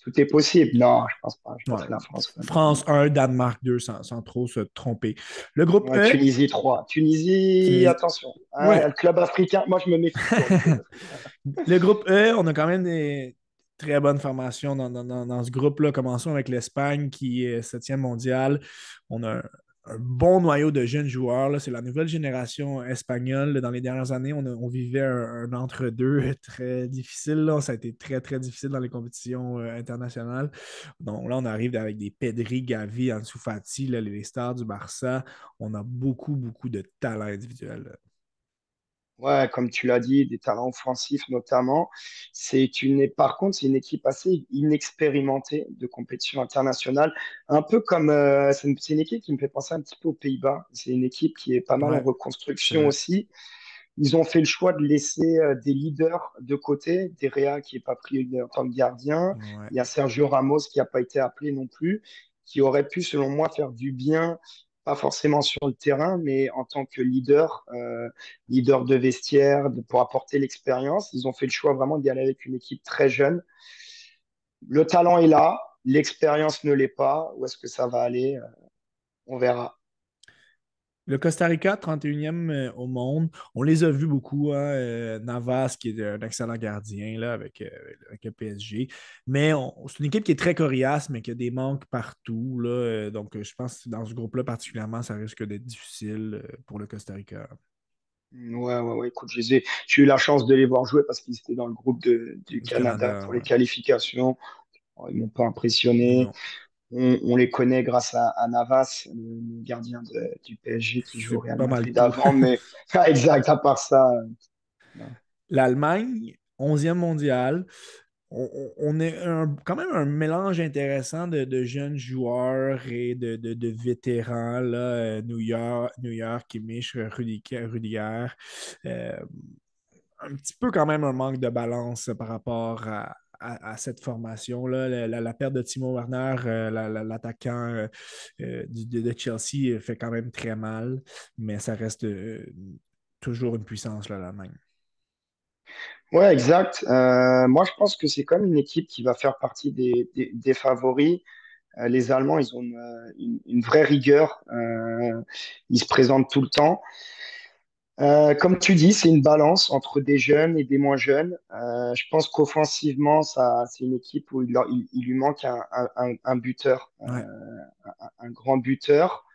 tout est possible. Non, je ne pense pas. Je pense que la France, France 1, Danemark 2, sans, sans, trop se tromper. Le groupe E. Tunisie 3. Tunisie, attention. Hein, le club africain, moi je me méfie. le groupe E, on a quand même des très bonnes formations dans, dans, dans ce groupe-là. Commençons avec l'Espagne qui est septième mondiale. On a un bon noyau de jeunes joueurs. C'est la nouvelle génération espagnole. Dans les dernières années, on, vivait un, entre-deux très difficile. Ça a été très, très difficile dans les compétitions euh, internationales. Donc là, on arrive avec des Pedri, Gavi, Ansu Fati, les stars du Barça. On a beaucoup, beaucoup de talent individuel. Ouais, comme tu l'as dit, des talents offensifs notamment. C'est une, par contre, c'est une équipe assez inexpérimentée de compétition internationale. Un peu comme, euh, c'est une, équipe qui me fait penser un petit peu aux Pays-Bas. C'est une équipe qui est pas mal en reconstruction aussi. Ils ont fait le choix de laisser euh, des leaders de côté. Derrea qui n'est pas pris en tant que gardien. Il y a Sergio Ramos qui n'a pas été appelé non plus, qui aurait pu, selon moi, faire du bien pas forcément sur le terrain, mais en tant que leader, euh, leader de vestiaire, pour apporter l'expérience. Ils ont fait le choix vraiment d'y aller avec une équipe très jeune. Le talent est là, l'expérience ne l'est pas. Où est-ce que ça va aller euh, On verra. Le Costa Rica, 31e euh, au monde. On les a vus beaucoup. Hein, euh, Navas, qui est un excellent gardien là, avec, euh, le PSG. Mais c'est une équipe qui est très coriace, mais qui a des manques partout. Là, donc, je pense que dans ce groupe-là, particulièrement, ça risque d'être difficile pour le Costa Rica. Ouais, ouais, ouais. Écoute, j'ai eu la chance de les voir jouer parce qu'ils étaient dans le groupe du, Canada, pour les qualifications. Ils ne m'ont pas impressionné on, les connaît grâce à, Navas, le gardien du PSG qui joue avant, mais exact, à part ça. Euh, L'Allemagne, 11e mondial. On, est quand même un mélange intéressant de, jeunes joueurs et de, vétérans. Là, euh, New York, New York Kimmich, Rudiger. Rudiger. Euh, un petit peu quand même un manque de balance par rapport à, à, cette formation-là. La, perte de Timo Werner, euh, l'attaquant euh, euh, de, Chelsea, fait quand même très mal, mais ça reste toujours une puissance, là, la même. Ouais, exact. Euh, moi, je pense que c'est comme une équipe qui va faire partie des, des, favoris. Euh, les Allemands, ils ont une, euh, vraie rigueur. Euh, ils se présentent tout le temps. Euh, comme tu dis, c'est une balance entre des jeunes et des moins jeunes. Euh, je pense qu'offensivement, ça, c'est une équipe où il, leur- il- il lui manque un, un- un buteur, euh, un, un grand buteur.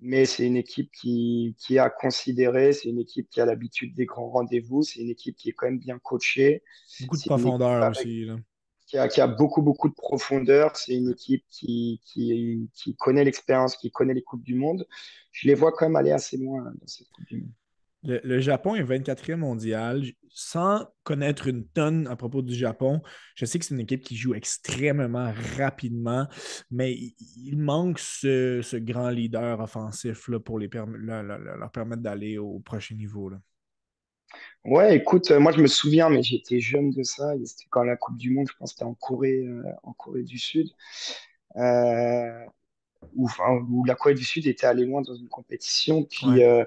Mais c'est une équipe qui, qui est à considérer. C'est une équipe qui a l'habitude des grands rendez-vous. C'est une équipe qui est quand même bien coachée. Beaucoup de profondeur avec aussi. là. Qui a, beaucoup, beaucoup de profondeur. C'est une équipe qui, qui, connaît l'expérience, qui connaît les Coupes du Monde. Je les vois quand même aller assez loin dans cette Coupe du Monde. Le, Japon est 24e mondial. Sans connaître une tonne à propos du Japon, je sais que c'est une équipe qui joue extrêmement rapidement, mais il, manque ce, ce grand leader offensif là, pour les leur, leur- permettre d'aller au prochain niveau. Ouais, écoute, euh, moi je me souviens, mais j'étais jeune de ça. et C'était quand la Coupe du Monde, je pense que c'était en Corée, euh, en Corée du Sud, euh, où, enfin, où la Corée du Sud était allée loin dans une compétition. Ouais, Puis euh,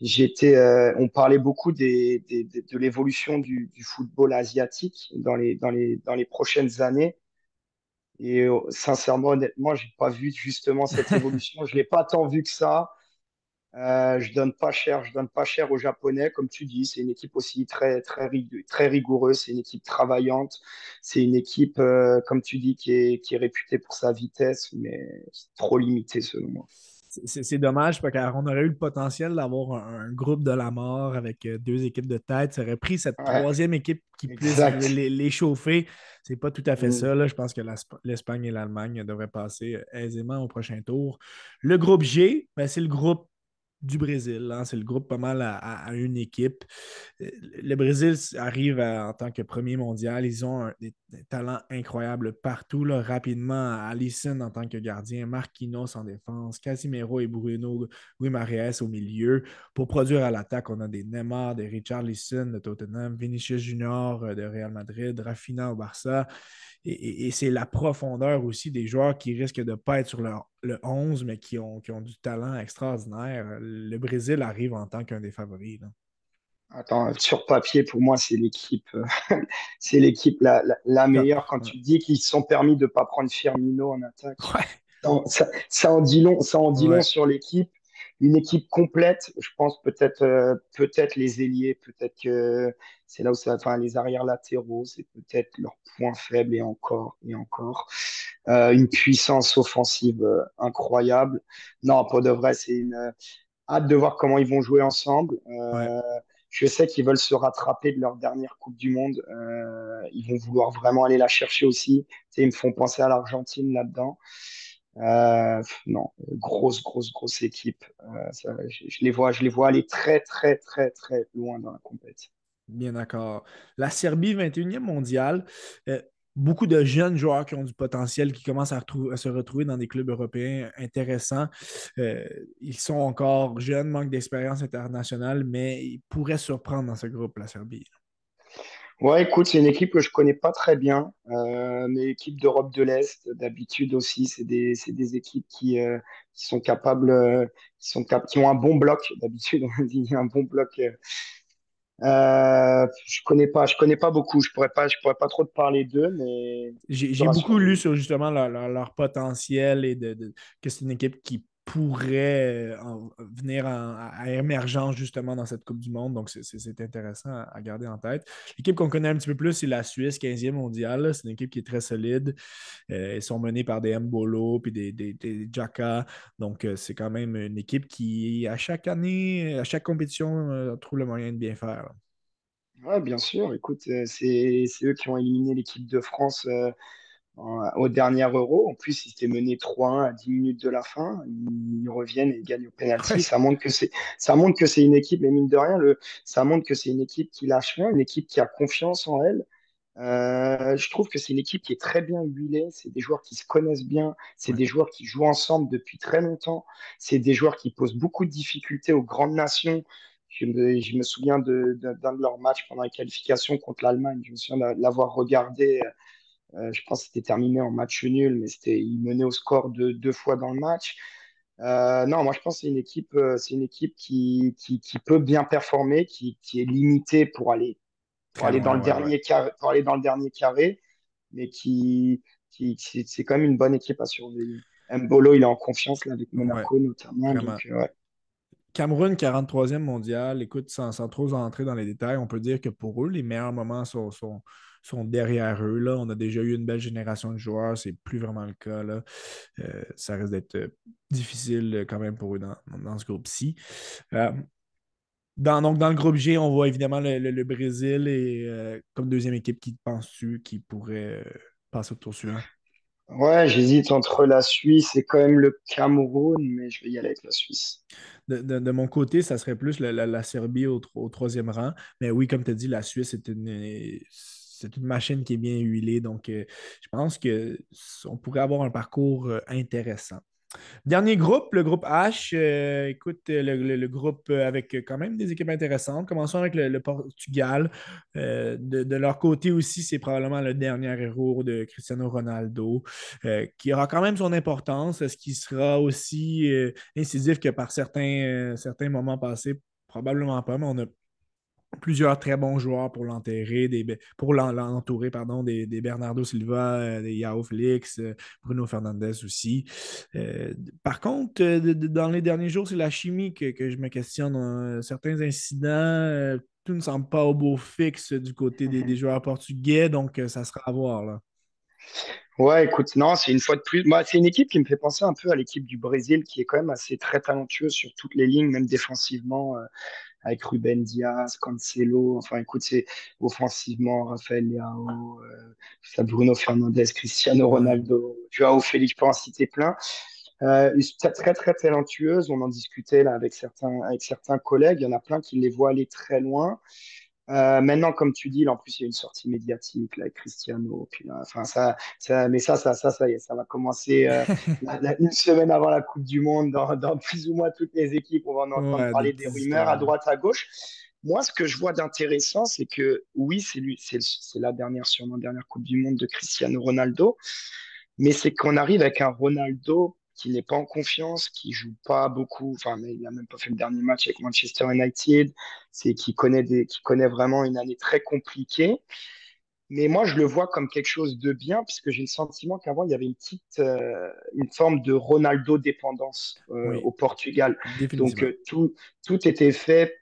j'étais, euh, on parlait beaucoup des, des- des- de l'évolution du, du football asiatique dans les, dans les, dans les prochaines années. Et euh, sincèrement, honnêtement, j'ai pas vu justement cette évolution. Je l'ai pas tant vu que ça. Euh, je donne pas cher, je donne pas cher aux Japonais, comme tu dis. C'est une équipe aussi très très très rigoureuse. C'est une équipe travaillante. C'est une équipe, euh, comme tu dis, qui est qui est réputée pour sa vitesse, mais trop limité selon moi. C'est dommage parce qu'on aurait eu le potentiel d'avoir un, un groupe de la mort avec euh, deux équipes de tête. Ça aurait pris cette Ouais, troisième équipe qui puisse exact. les, les chauffer. C'est pas tout à fait Mm. ça. là. Je pense que l'Esp- l'Espagne et l'Allemagne devraient passer aisément au prochain tour. Le groupe G, ben, c'est le groupe du Brésil. hein. C'est le groupe pas mal à, une équipe. Euh, Le Brésil arrive en tant que premier mondial. Ils ont un- des, talents incroyables partout. Rapidement, Alisson en tant que gardien, Marquinhos en défense, Casimiro et Bruno Guimaraes au milieu. Pour produire à l'attaque, on a des Neymar, des Richarlison de Tottenham, Vinicius Junior euh, de Real Madrid, Rafinha au Barça. Et, et- et c'est la profondeur aussi des joueurs qui risquent de ne pas être sur le, le 11, mais qui ont, qui ont du talent extraordinaire. Le Brésil arrive en tant qu'un des favoris. là. Attends, sur papier, pour moi, c'est l'équipe, euh, c'est l'équipe la, la, meilleure. Quand tu dis qu'ils se sont permis de pas prendre Firmino en attaque, Ouais. ça, en ça- ça en dit long, ça en dit long sur l'équipe. Une équipe complète, je pense peut-être euh, peut-être les ailiers, peut-être que c'est là où ça, enfin les arrières latéraux, c'est peut-être leur point faible et encore et encore. Euh, une puissance offensive euh, incroyable. Non, pour de vrai, c'est une euh, hâte de voir comment ils vont jouer ensemble. Ouais. Euh, je sais qu'ils veulent se rattraper de leur dernière Coupe du Monde. Euh, ils vont vouloir vraiment aller la chercher aussi. Tu sais, ils me font penser à l'Argentine là-dedans. Euh, non, grosse, grosse, grosse équipe. Euh, ça, je, je les vois, je les vois aller très, très, très, très loin dans la compétition. Bien d'accord. La Serbie, 21e mondiale. Euh, beaucoup de jeunes joueurs qui ont du potentiel, qui commencent à, se retrouver dans des clubs européens intéressants. Euh, ils sont encore jeunes, manquent d'expérience internationale, mais ils pourraient surprendre dans ce groupe, la Serbie. Ouais, écoute, c'est une équipe que je connais pas très bien, euh, mais équipe d'Europe de l'Est, d'habitude aussi, c'est des, des équipes qui, sont capables, qui ont un bon bloc. D'habitude, on dit un bon bloc. Euh, je connais pas, je connais pas beaucoup. Je pourrais pas, je pourrais pas trop te parler d'eux, mais J'ai beaucoup lu sur justement leur, leur- leur potentiel et de, de- que c'est une équipe qui pourrait euh, en- venir en- à émergence justement dans cette Coupe du Monde. Donc, c'est intéressant à, garder en tête. L'équipe qu'on connaît un petit peu plus, c'est la Suisse, 15e mondiale. C'est une équipe qui est très solide. Euh, ils sont menés par des Mbolo puis des, des, Jaka. Donc, euh, c'est quand même une équipe qui, à chaque année, à chaque compétition, euh, trouve le moyen de bien faire. Ouais, bien sûr. Écoute, c'est eux qui ont éliminé l'équipe de France en- au dernier Euro. En plus, ils étaient menés 3-1 à 10 minutes de la fin. Ils reviennent et gagnent au penalty. Ouais, Ça montre que c'est ça montre que c'est une équipe, mais mine de rien, le, ça montre que c'est une équipe qui lâche rien, une équipe qui a confiance en elle. Euh, je trouve que c'est une équipe qui est très bien huilée. C'est des joueurs qui se connaissent bien. C'est ouais. des joueurs qui jouent ensemble depuis très longtemps. C'est des joueurs qui posent beaucoup de difficultés aux grandes nations. Je me, je me souviens de- de- d'un de, leurs matchs pendant les qualifications contre l'Allemagne. Je me souviens de l'avoir regardé. Euh, je pense que c'était terminé en match nul, mais c'était, ils menaient au score de deux fois dans le match. Euh, non, moi je pense que c'est une équipe, euh, c'est une équipe qui, qui, qui peut bien performer, qui, qui est limitée pour aller pour, aller dans le dernier Carré, pour aller dans le dernier carré, mais qui, qui, c'est quand même une bonne équipe à surveiller. Mbolo, il est en confiance là, avec Monaco notamment. Donc, ouais. Cameroun, 43e mondial. Écoute, sans, trop entrer dans les détails, on peut dire que pour eux, les meilleurs moments sont, sont, derrière eux. Là. On a déjà eu une belle génération de joueurs, c'est plus vraiment le cas. Là. Euh, ça risque d'être euh, difficile euh, quand même pour eux dans, ce groupe-ci. dans, donc, dans le groupe G, on voit évidemment le, Brésil et comme deuxième équipe, qui penses-tu qui pourrait passer au tour suivant? Ouais, j'hésite entre la Suisse et quand même le Cameroun, mais je vais y aller avec la Suisse. De, mon côté, ça serait plus la, Serbie au, troisième rang. Mais oui, comme tu as dit, la Suisse est une, c'est une machine qui est bien huilée. Donc, euh, je pense qu'on pourrait avoir un parcours euh, intéressant. Dernier groupe, le groupe H. Euh, écoute, le, groupe avec quand même des équipes intéressantes. Commençons avec le, Portugal. de, leur côté aussi, c'est probablement le dernier héros de Cristiano Ronaldo, qui aura quand même son importance. Est-ce qu'il sera aussi incisif que par certains, certains moments passés? Probablement pas, mais on a plusieurs très bons joueurs pour l'enterrer, pour l'entourer, pardon, des, Bernardo Silva, euh, des Yao Félix, euh, Bruno Fernandez aussi. Euh, par contre, dans les derniers jours, c'est la chimie que, je me questionne. certains incidents, tout ne semble pas au beau fixe du côté des, joueurs portugais, donc ça sera à voir. Là. Ouais, écoute, non, c'est une fois de plus. Moi, c'est une équipe qui me fait penser un peu à l'équipe du Brésil, qui est quand même assez très talentueuse sur toutes les lignes, même défensivement avec Ruben Diaz, Cancelo. Enfin, écoute, c'est offensivement Rafael Leao, euh, Bruno Fernandes, Cristiano Ronaldo, Joao Félix, je peux en citer plein. Euh, très, très talentueuse. On en discutait là avec certains, avec certains collègues. Il y en a plein qui les voient aller très loin. Euh, maintenant, comme tu dis, en plus, il y a une sortie médiatique là, avec Cristiano. Puis enfin, ça, ça, mais ça, ça, ça, ça y est, ça va commencer euh, une semaine avant la Coupe du Monde dans, dans, plus ou moins toutes les équipes. On va en entendre parler des rumeurs à droite, à gauche. Moi, ce que je vois d'intéressant, c'est que oui, c'est lui, c'est la dernière, sûrement dernière Coupe du Monde de Cristiano Ronaldo, mais c'est qu'on arrive avec un Ronaldo qui n'est pas en confiance, qui joue pas beaucoup, enfin, mais il n'a même pas fait le dernier match avec Manchester United, c'est qui connaît, des, qui connaît vraiment une année très compliquée. Mais moi, je le vois comme quelque chose de bien, puisque j'ai le sentiment qu'avant, il y avait une petite, euh, une forme de Ronaldo-dépendance euh, au Portugal. Donc, euh, tout, tout était fait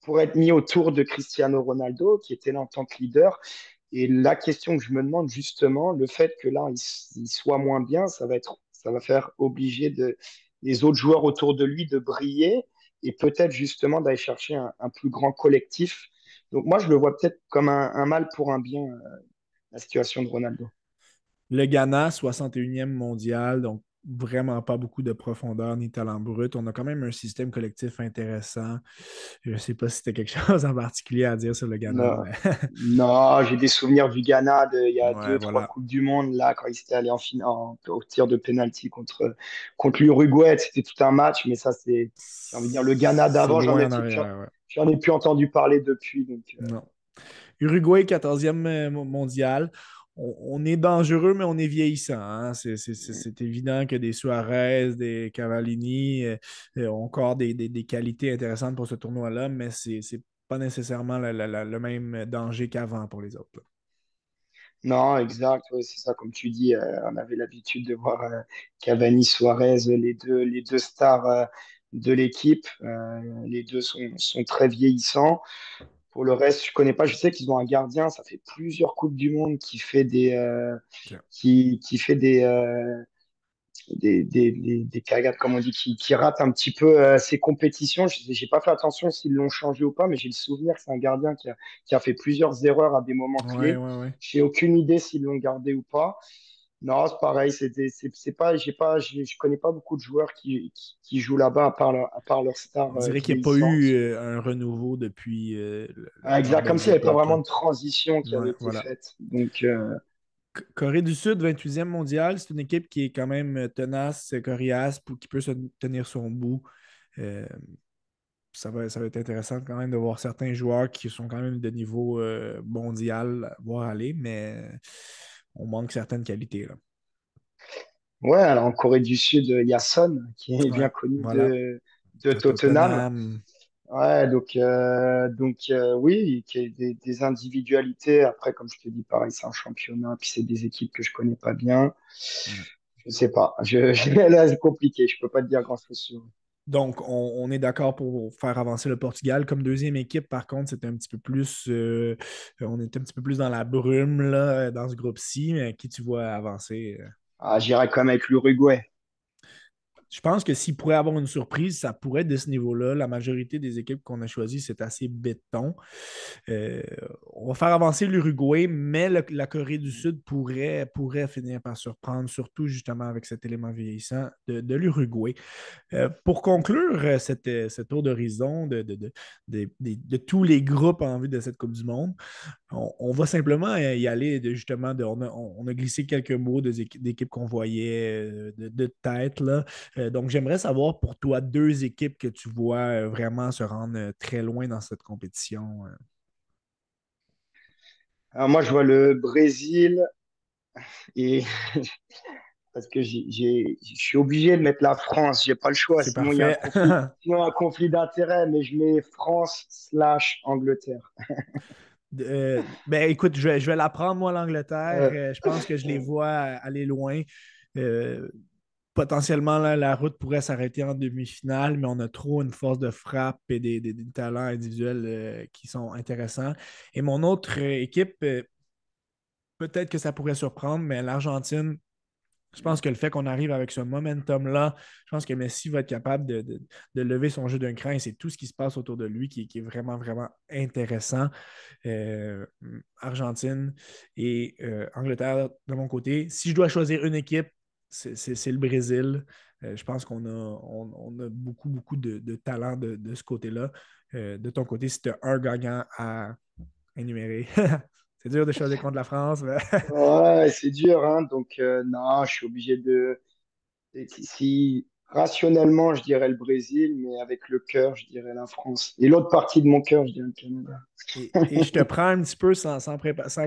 pour être mis autour de Cristiano Ronaldo, qui était là en tant que leader. Et la question que je me demande justement, le fait que là, il soit moins bien, ça va être ça va faire obliger les autres joueurs autour de lui de briller et peut-être justement d'aller chercher un, plus grand collectif. Donc moi, je le vois peut-être comme un, mal pour un bien, euh, la situation de Ronaldo. Le Ghana, 61e mondial, donc vraiment pas beaucoup de profondeur ni talent brut. On a quand même un système collectif intéressant. Je ne sais pas si tu as quelque chose en particulier à dire sur le Ghana. Non, j'ai des souvenirs du Ghana de, il y a deux, trois Coupes du Monde, là, quand ils étaient allés en finale au tir de penalty contre, contre l'Uruguay. C'était tout un match, mais ça, c'est, j'ai envie de dire, le Ghana d'avant, j'en ai, ai, plus entendu parler depuis. Donc, euh. non. Uruguay, 14e euh, mondial on, est dangereux, mais on est vieillissant. Hein. C'est évident que des Suarez, des Cavallini euh, euh, ont encore des, qualités intéressantes pour ce tournoi-là, mais ce n'est pas nécessairement le même danger qu'avant pour les autres. Non, exact, c'est ça, comme tu dis, euh, on avait l'habitude de voir Cavani, Suarez, les deux, les deux stars de l'équipe. les deux sont, sont, très vieillissants. Pour le reste, je connais pas. Je sais qu'ils ont un gardien. Ça fait plusieurs coupes du monde qui fait des, euh, qui, qui, fait des, euh, des, des, des, cagades, comme on dit, qui, qui rate un petit peu euh, ses compétitions. Je n'ai pas fait attention s'ils l'ont changé ou pas, mais j'ai le souvenir que c'est un gardien qui a, qui a, fait plusieurs erreurs à des moments clés. Ouais, J'ai aucune idée s'ils l'ont gardé ou pas. Non, c'est pareil. C'est pas, j'ai pas, je connais pas beaucoup de joueurs qui, qui, jouent là-bas à part leur, à part leur star. On dirait euh, qu'il n'y a pas eu euh, un renouveau depuis. Euh, ah, exact, comme s'il n'y avait pas vraiment de transition qui avait été faite. Donc. Corée du Sud, 28e mondial, c'est une équipe qui est quand même tenace, coriace, qui peut se tenir son bout. ça, va, ça va être intéressant quand même de voir certains joueurs qui sont quand même de niveau mondial voir aller, mais on manque certaines qualités. Là. Ouais, alors en Corée du Sud, il y a Son, qui est bien connu de, Tottenham. Ouais, donc, euh, donc euh, oui, il y a des, des individualités. Après, comme je te dis, pareil, c'est un championnat, puis c'est des équipes que je connais pas bien. Je sais pas. Je, je- là, c'est compliqué. Je peux pas te dire grand-chose sur. Donc, on, est d'accord pour faire avancer le Portugal. Comme deuxième équipe, par contre, c'était un petit peu plus. euh, on était un petit peu plus dans la brume là, dans ce groupe-ci, mais qui tu vois avancer? euh? Ah, j'irai quand même avec l'Uruguay. Je pense que s'il pourrait avoir une surprise, ça pourrait être de ce niveau-là. La majorité des équipes qu'on a choisies, c'est assez béton. Euh, on va faire avancer l'Uruguay, mais la Corée du Sud pourrait, pourrait finir par surprendre, surtout justement avec cet élément vieillissant de, l'Uruguay. Euh, pour conclure euh, cette, euh, ce tour d'horizon de, de, de, tous les groupes en vue de cette Coupe du Monde, on, va simplement y aller justement. On, a, on a glissé quelques mots d'équipes qu'on voyait de, de tête. Là. Euh, donc, j'aimerais savoir pour toi deux équipes que tu vois euh, vraiment se rendre euh, très loin dans cette compétition. Alors moi, je vois le Brésil et parce que je suis obligé de mettre la France. J'ai pas le choix, C'est sinon il y a un conflit, d'intérêts. Mais je mets France slash Angleterre. Euh, ben écoute, je vais, je vais la prendre, moi, l'Angleterre. Euh, je pense que je les vois aller loin. Euh, potentiellement, la route pourrait s'arrêter en demi-finale, mais on a trop une force de frappe et des, talents individuels euh, qui sont intéressants. Et mon autre euh, équipe, euh, peut-être que ça pourrait surprendre, mais l'Argentine, je pense que le fait qu'on arrive avec ce momentum-là, je pense que Messi va être capable de, lever son jeu d'un cran et c'est tout ce qui se passe autour de lui qui, est vraiment, vraiment intéressant. Argentine et Angleterre de mon côté. Si je dois choisir une équipe, c'est le Brésil. Euh, je pense qu'on a, beaucoup, beaucoup de, talent de, de ce côté-là. Euh, de ton côté, si tu as un gagnant à énumérer, c'est dur de choisir contre la France. mais- ouais, c'est dur, hein. Donc euh, non, je suis obligé de. si- rationnellement, je dirais le Brésil, mais avec le cœur, je dirais la France. Et l'autre partie de mon cœur, je dirais le Canada. Et, et je te prends un petit peu sans, sans,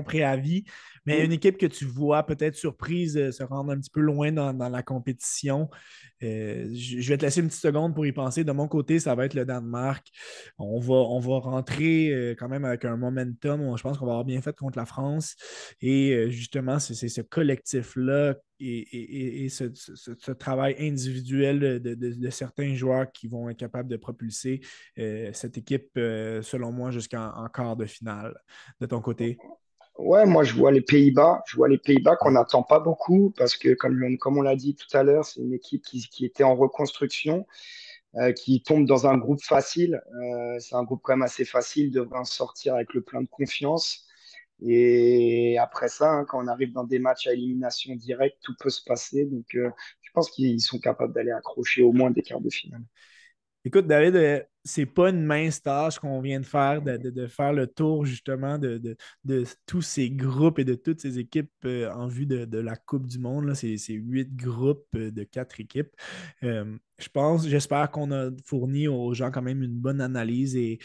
préavis, mais une équipe que tu vois peut-être surprise euh, se rendre un petit peu loin dans, dans la compétition. euh, je, je vais te laisser une petite seconde pour y penser. De mon côté, ça va être le Danemark. On va, on va rentrer euh, quand même avec un momentum. On- je pense qu'on va avoir bien fait contre la France. Et justement, c'est c'est ce collectif-là et, ce, travail individuel de, certains joueurs qui vont être capables de propulser euh, cette équipe, euh, selon moi, jusqu'en en quart de finale. De ton côté? Ouais, moi je vois les Pays-Bas. Je vois les Pays-Bas qu'on n'attend pas beaucoup parce que, comme, comme on l'a dit tout à l'heure, c'est une équipe qui, était en reconstruction, euh, qui tombe dans un groupe facile. C'est un groupe quand même assez facile, devrait en sortir avec le plein de confiance. Et après ça, hein, quand on arrive dans des matchs à élimination directe, tout peut se passer. Donc, euh, je pense qu'ils sont capables d'aller accrocher au moins des quarts de finale. Écoute, David, euh, c'est pas une mince tâche qu'on vient de faire, de, faire le tour justement de, tous ces groupes et de toutes ces équipes euh, en vue de, la Coupe du Monde. C'est huit groupes euh, de quatre équipes. Je pense, j'espère qu'on a fourni aux gens quand même une bonne analyse et,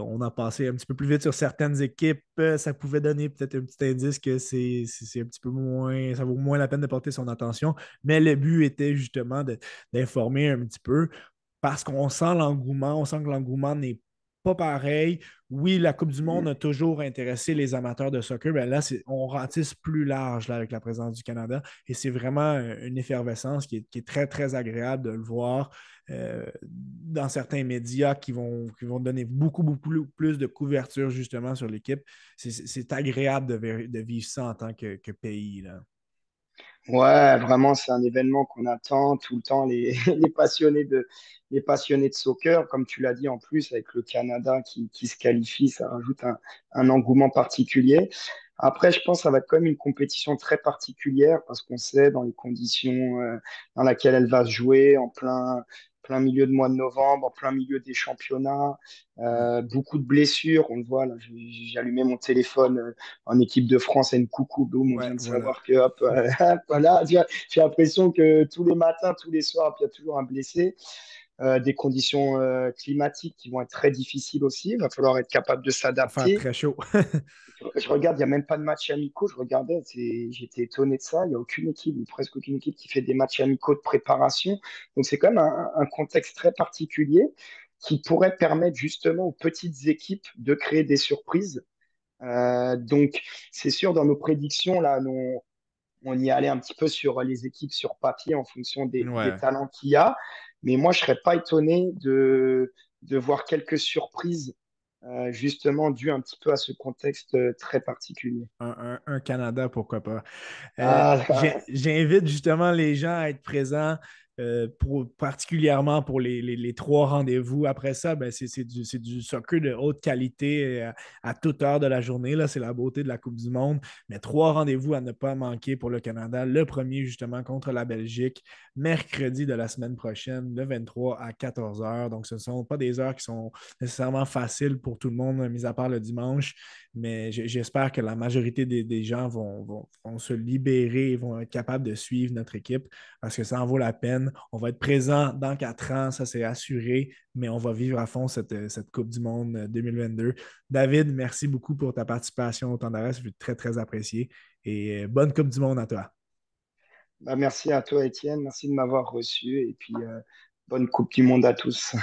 on a passé un petit peu plus vite sur certaines équipes. Ça pouvait donner peut-être un petit indice que c'est un petit peu moins, ça vaut moins la peine de porter son attention. Mais le but était justement d'informer un petit peu parce qu'on sent l'engouement, on sent que l'engouement n'est pas pareil. Oui, la Coupe du Monde a toujours intéressé les amateurs de soccer, mais là, on ratisse plus large là, avec la présence du Canada et c'est vraiment une effervescence qui est, qui est très, très agréable de le voir euh, dans certains médias qui vont, qui vont donner beaucoup, beaucoup plus de couverture justement sur l'équipe. C'est- agréable de vivre ça en tant que, que pays. Là. Ouais, vraiment, c'est un événement qu'on attend tout le temps. Les, les passionnés de, les passionnés de soccer, comme tu l'as dit en plus, avec le Canada qui, qui se qualifie, ça rajoute un, un engouement particulier. Après, je pense que ça va être quand même une compétition très particulière parce qu'on sait dans les conditions euh, dans lesquelles elle va se jouer, en plein, plein milieu de mois de novembre, en plein milieu des championnats, euh, beaucoup de blessures. On le voit, là, j'ai allumé mon téléphone euh, en équipe de France et une coucou, boum, on ouais vient de voilà. savoir que, hop, euh, voilà, j'ai l'impression que tous les matins, tous les soirs, il y a toujours un blessé. Euh, des conditions euh, climatiques qui vont être très difficiles aussi. Il va falloir être capable de s'adapter. très chaud. Je regarde, il n'y a même pas de matchs amicaux. Je regardais, j'étais étonné de ça. Il n'y a aucune équipe, ou presque aucune équipe qui fait des matchs amicaux de préparation. Donc c'est quand même un, un contexte très particulier qui pourrait permettre justement aux petites équipes de créer des surprises. Euh, donc, c'est sûr, dans nos prédictions, là, on, on y allait un petit peu sur les équipes sur papier en fonction des, talents qu'il y a. Mais moi, je ne serais pas étonné de, de voir quelques surprises euh, justement dû un petit peu à ce contexte euh, très particulier. Un, Canada, pourquoi pas. Euh, ah, j'invite justement les gens à être présents euh, particulièrement pour les, trois rendez-vous. Après ça, ben, c'est du, soccer de haute qualité euh, à, toute heure de la journée. C'est la beauté de la Coupe du Monde. Mais trois rendez-vous à ne pas manquer pour le Canada. Le premier, justement, contre la Belgique, mercredi de la semaine prochaine, le 23 à 14 h. Donc, ce ne sont pas des heures qui sont nécessairement faciles pour tout le monde, mis à part le dimanche. Mais j'espère que la majorité des, gens vont, se libérer et vont être capables de suivre notre équipe parce que ça en vaut la peine. On va être présent dans quatre ans, ça c'est assuré, mais on va vivre à fond cette, Coupe du Monde 2022. Euh, David, merci beaucoup pour ta participation au temps d'arrêt, c'est très, très apprécié. Et euh, bonne Coupe du Monde à toi. Bah, merci à toi, Étienne. Merci de m'avoir reçu. Et puis, euh, bonne Coupe du Monde à tous.